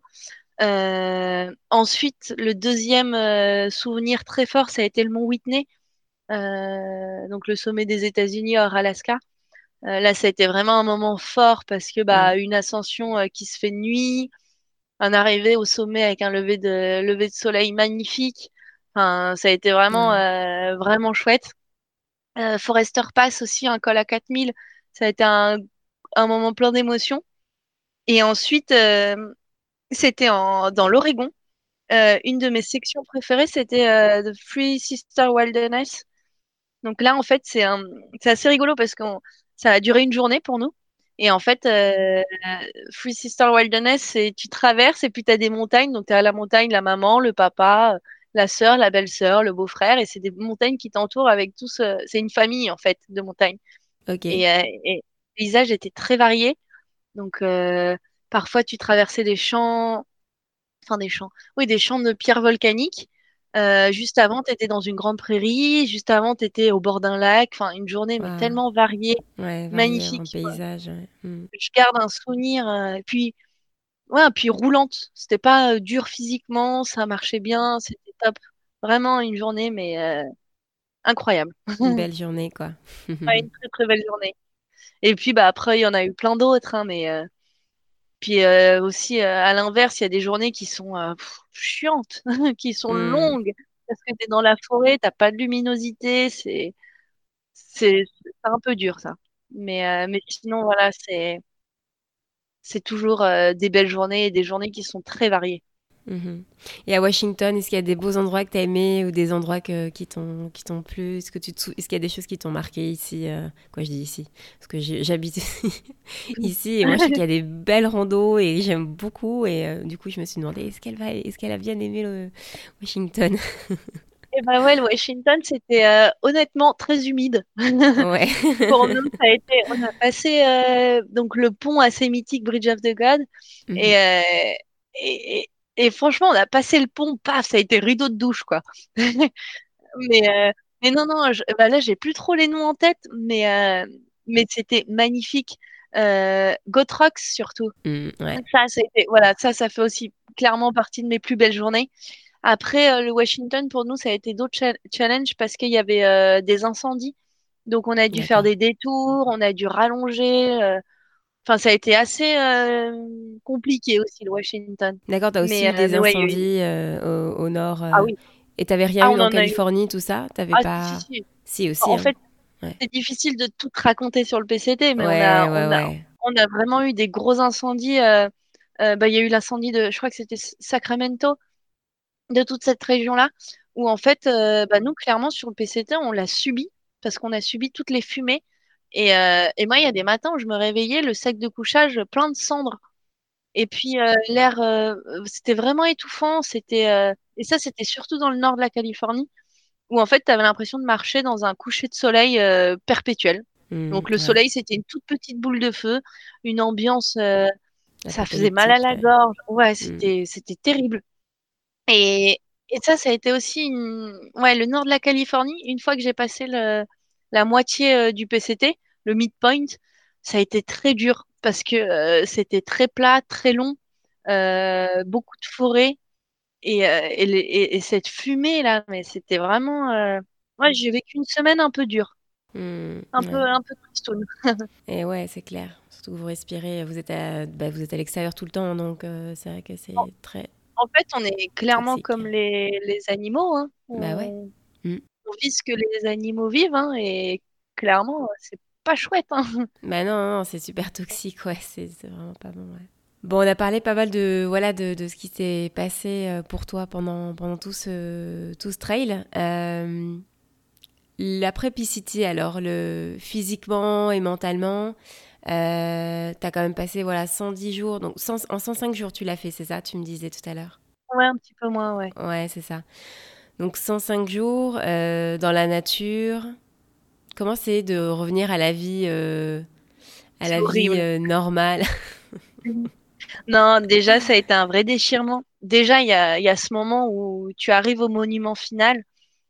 Ensuite, le deuxième souvenir très fort, ça a été le mont Whitney, donc le sommet des États-Unis hors Alaska. Euh, là, ça a été vraiment un moment fort parce que bah, une ascension euh, qui se fait de nuit, un arrivé au sommet avec un lever de, lever de soleil magnifique. Enfin, ça a été vraiment, euh, vraiment chouette. Forester Pass aussi, un col à 4000. Ça a été un, un moment plein d'émotions. Et ensuite, c'était dans l'Oregon. une de mes sections préférées, c'était The Free Sister Wilderness. Donc là, en fait, c'est assez rigolo parce qu'on ça a duré une journée pour nous. Et en fait, euh, Free Sister Wilderness, c'est tu traverses et puis tu as des montagnes. Donc, tu as la montagne, la maman, le papa, la sœur, la belle-sœur, le beau-frère. Et c'est des montagnes qui t'entourent avec tous. Euh, c'est une famille, en fait, de montagnes. Ok. Et, euh, et les paysages étaient très variés. Donc, parfois, tu traversais des champs. Enfin, des champs. Oui, des champs de pierres volcaniques. Euh, juste avant, tu étais dans une grande prairie. Juste avant, tu étais au bord d'un lac. Enfin, une journée mais tellement variée, magnifique. paysage. Hmm. Je garde un souvenir. Euh, puis, ouais, puis roulante. C'était pas euh, dur physiquement, ça marchait bien, c'était top. Vraiment une journée, mais incroyable. Une belle journée, quoi. une très très belle journée. Et puis, bah après, il y en a eu plein d'autres, hein, mais puis euh, aussi, euh, à l'inverse, il y a des journées qui sont euh, chiantes, qui sont hmm. longues, parce que tu es dans la forêt, t'as pas de luminosité, c'est c'est un peu dur ça. Mais, mais sinon, voilà, c'est c'est toujours des belles journées et des journées qui sont très variées. Mhm. Et à Washington, est-ce qu'il y a des beaux endroits que tu as aimés ou des endroits que, qui t'ont qui t'ont plu? Est-ce que tu est-ce qu'il y a des choses qui t'ont marqué ici euh, Quoi, je dis ici Parce que j'habite ici et moi je sais qu'il y a des belles randos et j'aime beaucoup et euh, du coup je me suis demandé est-ce qu'elle va est-ce qu'elle a bien aimé le Washington? Et ben ouais, le Washington, c'était euh, honnêtement très humide. Ouais. Pour nous, ça a été, on a passé donc le pont assez mythique Bridge of the God mhm. et, et, et franchement, on a passé le pont, paf, ça a été rideau de douche, quoi. mais, euh, mais non, non, je, bah là, j'ai plus trop les noms en tête, mais, euh, mais c'était magnifique. Euh, Gotrox, surtout. Mmh, ça, voilà, ça, ça fait aussi clairement partie de mes plus belles journées. Après, euh, le Washington, pour nous, ça a été d'autres challenges parce qu'il y avait des incendies. Donc, on a dû faire des détours, on a dû rallonger. Enfin, ça a été assez euh, compliqué aussi, le Washington. D'accord, tu as aussi eu des euh, incendies euh, au, nord. Ah oui. Et tu n'avais rien ah, eu en Californie, tout ça? T'avais ah, pas... Si, si. si aussi. En hein. fait, c'est difficile de tout raconter sur le PCT, mais on, a, on, a, vraiment eu des gros incendies. Bah, il y a eu l'incendie de, je crois que c'était Sacramento, de toute cette région-là, où en fait, bah, nous, clairement, sur le PCT, on l'a subi, parce qu'on a subi toutes les fumées et, euh, et moi, il y a des matins où je me réveillais, le sac de couchage plein de cendres. Et puis euh, l'air, euh, c'était vraiment étouffant. C'était et ça, c'était surtout dans le nord de la Californie, où en fait, tu avais l'impression de marcher dans un coucher de soleil perpétuel. Mmh, Donc le soleil, c'était une toute petite boule de feu, une ambiance, ça faisait mal à la gorge. Ouais, mmh. c'était c'était terrible. Et, et ça, ça a été aussi une... ouais, le nord de la Californie. Une fois que j'ai passé le, la moitié euh, du PCT, le midpoint, ça a été très dur parce que euh, c'était très plat, très long, euh, beaucoup de forêts. Et, et, les- et- et cette fumée là, mais c'était vraiment. Ouais, j'ai vécu une semaine un peu dure, Hmm, un peu, un peu tristoune. Et ouais, c'est clair. Surtout que vous respirez, vous êtes à, bah, vous êtes à l'extérieur tout le temps, donc euh, c'est vrai que c'est très en fait, on est clairement comme les, les animaux, hein. Bah ouais. On vit ce que les animaux vivent, hein, et clairement, c'est pas chouette, hein. Bah non, non, c'est super toxique, ouais, c'est vraiment pas bon, ouais. Bon, on a parlé pas mal de, voilà, de, de ce qui s'est passé euh, pour toi pendant, pendant tout ce, tout ce trail. Euh, L'après-PCT, alors, le, physiquement et mentalement, euh, t'as quand même passé, voilà, 110 jours, donc 100 en 105 jours tu l'as fait, c'est ça, tu me disais tout à l'heure? Ouais, un petit peu moins, ouais. Ouais, c'est ça. Donc 105 jours euh, dans la nature. Comment c'est de revenir à la vie, euh, à la vie euh, normale? Non, déjà, ça a été un vrai déchirement. Déjà, il y a, il y a ce moment où tu arrives au monument final.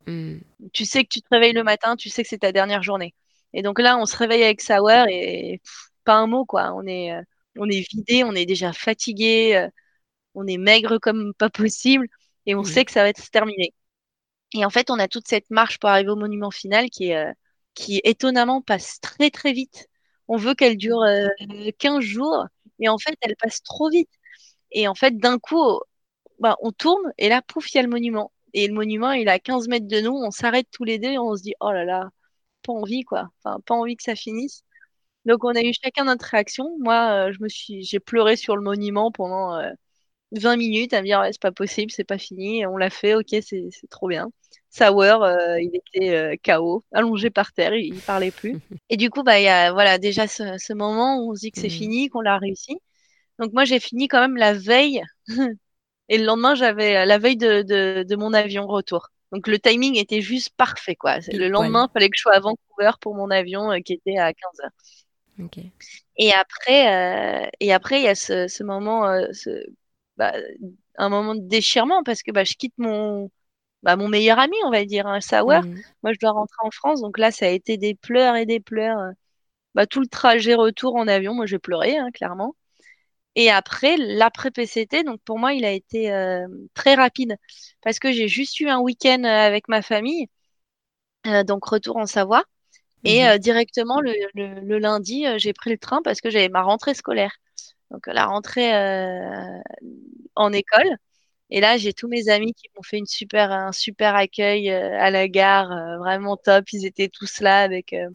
Hmm. Tu sais que tu te réveilles le matin, tu sais que c'est ta dernière journée. Et donc là, on se réveille avec Sour et pff, pas un mot, quoi. On est, on est vidé, on est déjà fatigué, on est maigre comme pas possible et on Hmm. sait que ça va être terminé. Et en fait, on a toute cette marche pour arriver au monument final qui est, euh, qui étonnamment passe très très vite. On veut qu'elle dure euh, 15 jours et en fait, elle passe trop vite. Et en fait, d'un coup, bah, on tourne et là, pouf, il y a le monument. Et le monument, il est à 15 mètres de nous. On s'arrête tous les deux et on se dit, oh là là, pas envie, quoi. Enfin, pas envie que ça finisse. Donc, on a eu chacun notre réaction. Moi, euh, je me suis, j'ai pleuré sur le monument pendant euh, 20 minutes à me dire, ouais, c'est pas possible, c'est pas fini. On l'a fait, ok, c'est, c'est trop bien. Sauer, euh, il était euh, KO, allongé par terre, il, il parlait plus. Et du coup, bah, y a, voilà, déjà ce, ce moment où on se dit que c'est Hmm. fini, qu'on l'a réussi. Donc, moi, j'ai fini quand même la veille Et le lendemain, j'avais la veille de, de, de mon avion retour. Donc le timing était juste parfait, quoi. Le lendemain, il fallait que je sois à Vancouver pour mon avion euh, qui était à 15 heures. Ok. Et après, euh, et après, il y a ce, ce moment, euh, ce, bah, un moment de déchirement parce que bah, je quitte mon, bah, mon meilleur ami, on va dire, un Sauer. Hmm. Moi, je dois rentrer en France, donc là, ça a été des pleurs et des pleurs. Bah, tout le trajet retour en avion, moi, j'ai pleuré, hein, clairement. Et après, l'après-PCT, donc pour moi, il a été euh, très rapide parce que j'ai juste eu un week-end euh, avec ma famille, euh, donc retour en Savoie. Et Mhm. euh, directement, le, le- le lundi, j'ai pris le train parce que j'avais ma rentrée scolaire. Donc la rentrée euh, en école. Et là, j'ai tous mes amis qui m'ont fait une super, un super accueil euh, à la gare, euh, vraiment top. Ils étaient tous là avec euh,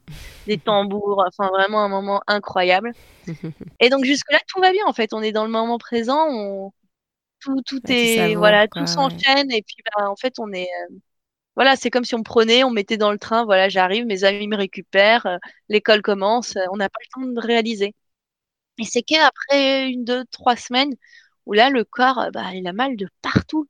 des tambours, enfin vraiment un moment incroyable. Et donc jusque-là, tout va bien en fait. On est dans le moment présent, on, tout, tout Bah, est, voilà, tout ouais. s'enchaîne et puis bah, en fait, on est, euh, voilà, c'est comme si on prenait, on me mettait dans le train, voilà, j'arrive, mes amis me récupèrent, euh, l'école commence, on n'a pas le temps de réaliser. Et c'est qu'après une, deux, trois semaines où là, le corps, euh, bah, il a mal de partout.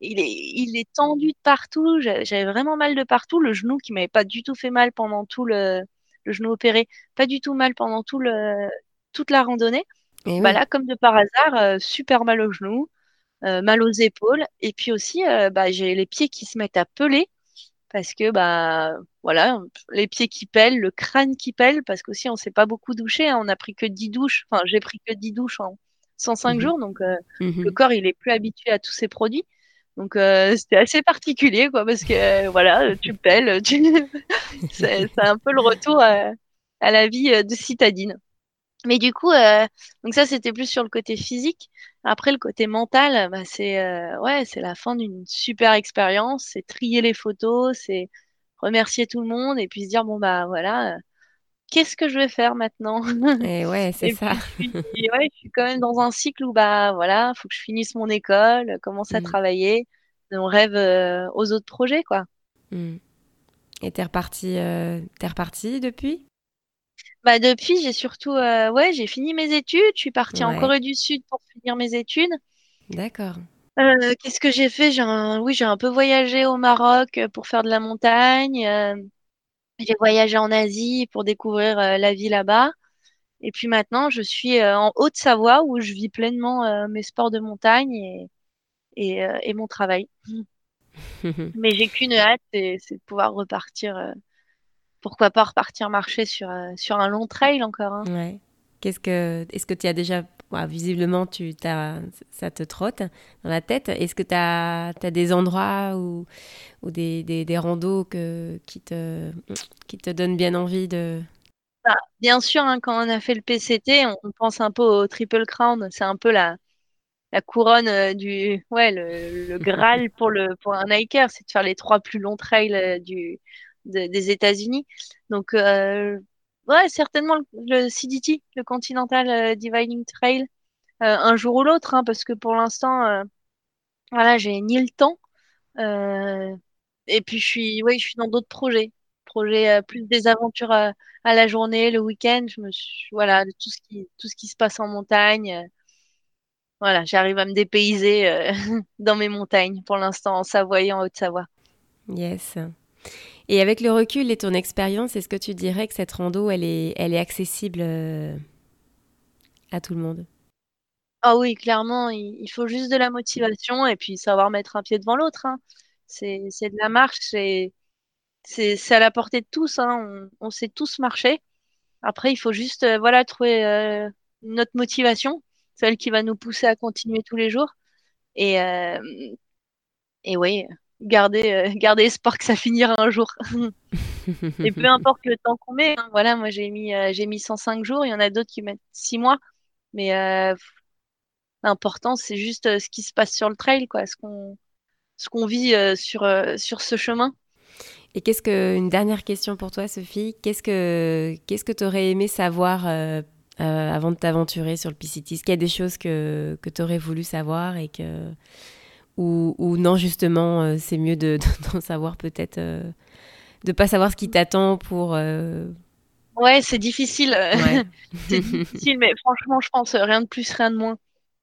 Il est, il est tendu de partout. J'a- J'avais vraiment mal de partout. Le genou qui m'avait pas du tout fait mal pendant tout le, le genou opéré, pas du tout mal pendant tout le, toute la randonnée. Et Bah oui. là, comme de par hasard, euh, super mal au genou euh, mal aux épaules. Et puis aussi, euh, bah, j'ai les pieds qui se mettent à peler parce que bah voilà, les pieds qui pèlent, le crâne qui pèle, parce qu'aussi on s'est pas beaucoup douché, hein, on a pris que 10 douches, enfin j'ai pris que 10 douches en 105 Mhm. jours, donc euh, le Mhm. corps il est plus habitué à tous ces produits. Donc euh, c'était assez particulier quoi, parce que euh, voilà, tu pèles, tu... c'est un peu le retour à, à la vie de citadine. Mais du coup, euh, donc ça, c'était plus sur le côté physique. Après, le côté mental, bah, c'est euh, ouais, c'est la fin d'une super expérience. C'est trier les photos, c'est remercier tout le monde et puis se dire bon bah voilà, euh, qu'est-ce que je vais faire maintenant? Et ouais, c'est ça. puis je suis, ouais, je suis quand même dans un cycle où bah voilà, faut que je finisse mon école, commence à Mm. travailler, on rêve euh, aux autres projets quoi. Mm. Et t'es reparti, euh, t'es reparti depuis? Bah depuis, j'ai surtout euh, ouais, j'ai fini mes études. Je suis partie en Corée du Sud pour finir mes études. d'accord. Euh, qu'est-ce que j'ai fait? J'ai un... Oui, j'ai un peu voyagé au Maroc euh, pour faire de la montagne. euh, j'ai voyagé en Asie pour découvrir euh, la vie là-bas. Et puis maintenant, je suis euh, en Haute-Savoie où je vis pleinement euh, mes sports de montagne et, et, euh, et mon travail. Mais j'ai qu'une hâte, c'est c'est de pouvoir repartir. euh, pourquoi pas repartir marcher sur, euh, sur un long trail encore, hein. Ouais. Qu'est-ce que, est-ce que tu as déjà visiblement, tu, ça te trotte dans la tête. Est-ce que tu as, des endroits ou, ou des, des, des randos que, qui, te, qui te donnent bien envie de... Bah, bien sûr, hein, quand on a fait le PCT, on, pense un peu au Triple Crown. C'est un peu la, la couronne euh, du... Ouais, le, Graal pour, le, pour un hiker, c'est de faire les trois plus longs trails euh, du, des États-Unis. Donc, euh, ouais, certainement le, CDT, le Continental euh, Dividing Trail, euh, un jour ou l'autre, hein, parce que pour l'instant, euh, voilà, j'ai ni le temps. et puis je suis, ouais, je suis dans d'autres projets, projets plus des aventures à, la journée, le week-end. Voilà, tout ce qui, tout ce qui se passe en montagne. voilà, j'arrive à me dépayser dans mes montagnes pour l'instant en Savoie et en Haute-Savoie. Yes. Et avec le recul et ton expérience, est-ce que tu dirais que cette rando, elle est, elle est accessible euh, à tout le monde? Ah oui, clairement, il, faut juste de la motivation et puis savoir mettre un pied devant l'autre. Hein. C'est, de la marche, c'est, c'est, à la portée de tous. Hein. On, sait tous marcher. Après, il faut juste euh, voilà, trouver euh, notre motivation, celle qui va nous pousser à continuer tous les jours. Et, et oui, garder, euh, garder espoir que ça finira un jour. et peu importe le temps qu'on met, hein, voilà, moi j'ai mis, euh, j'ai mis 105 jours, il y en a d'autres qui mettent 6 mois, mais euh, l'important c'est juste ce qui se passe sur le trail, quoi, ce qu'on, ce qu'on vit sur, sur ce chemin. Et qu'est-ce que, une dernière question pour toi, Sophie, qu'est-ce que, qu'est-ce que tu aurais aimé savoir avant de t'aventurer sur le PCT Est-ce qu'il y a des choses que, que tu aurais voulu savoir et que ou, non, justement, euh, c'est mieux d'en de, savoir peut-être, euh, de pas savoir ce qui t'attend pour. Euh, ouais, c'est difficile. c'est difficile, mais franchement, je pense rien de plus, rien de moins.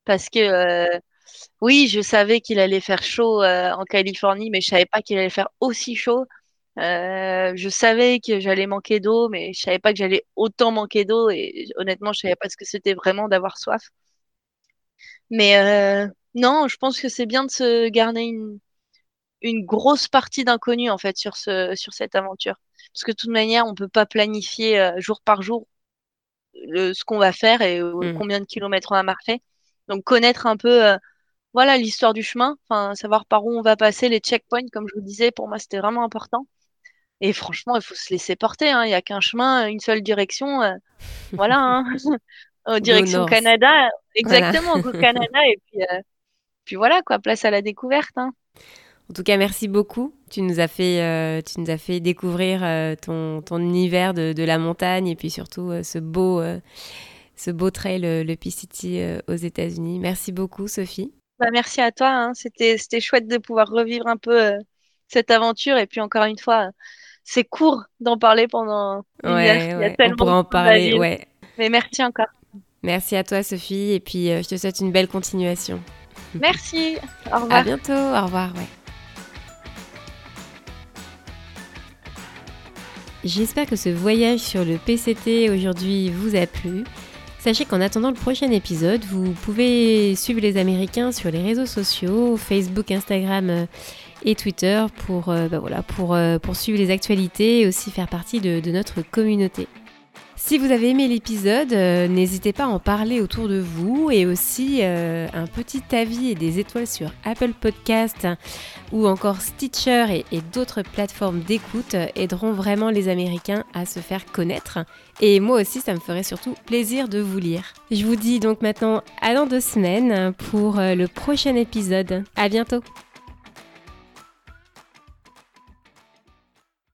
Parce que oui, je savais qu'il allait faire chaud en Californie, mais je savais pas qu'il allait faire aussi chaud. je savais que j'allais manquer d'eau, mais je savais pas que j'allais autant manquer d'eau. Et honnêtement, je savais pas ce que c'était vraiment d'avoir soif. Mais non, je pense que c'est bien de se garder une, une grosse partie d'inconnu en fait sur ce sur cette aventure. Parce que de toute manière, on peut pas planifier euh, jour par jour le, ce qu'on va faire et euh, mm. combien de kilomètres on va marcher. Donc connaître un peu euh, voilà l'histoire du chemin, enfin savoir par où on va passer, les checkpoints, comme je vous disais, pour moi c'était vraiment important. Et franchement, il faut se laisser porter. Hein. Il n'y a qu'un chemin, une seule direction. voilà. Hein. direction Canada. Exactement, au Canada. Et puis, puis voilà, quoi, place à la découverte. Hein. En tout cas, merci beaucoup. Tu nous as fait, euh, tu nous as fait découvrir euh, ton, ton, univers de, de, la montagne et puis surtout euh, ce, beau, ce beau trail, le, P-City aux États-Unis. Merci beaucoup, Sophie. Bah, merci à toi. Hein. C'était, c'était chouette de pouvoir revivre un peu cette aventure. Et puis encore une fois, c'est court d'en parler pendant. Ouais, il y a, tellement on en parler. Ouais. Mais merci encore. Merci à toi, Sophie. Et puis, je te souhaite une belle continuation. Merci. Au revoir. À bientôt. Au revoir. J'espère que ce voyage sur le PCT aujourd'hui vous a plu. Sachez qu'en attendant le prochain épisode, vous pouvez suivre les Américains sur les réseaux sociaux, Facebook, Instagram euh, et Twitter pour, euh, bah voilà, pour, euh, pour, suivre les actualités et aussi faire partie de notre communauté. Si vous avez aimé l'épisode, euh, n'hésitez pas à en parler autour de vous et aussi euh, un petit avis et des étoiles sur Apple Podcast ou encore Stitcher et, d'autres plateformes d'écoute aideront vraiment les Américains à se faire connaître. Et moi aussi, ça me ferait surtout plaisir de vous lire. Je vous dis donc maintenant à dans deux semaines pour euh, le prochain épisode. À bientôt!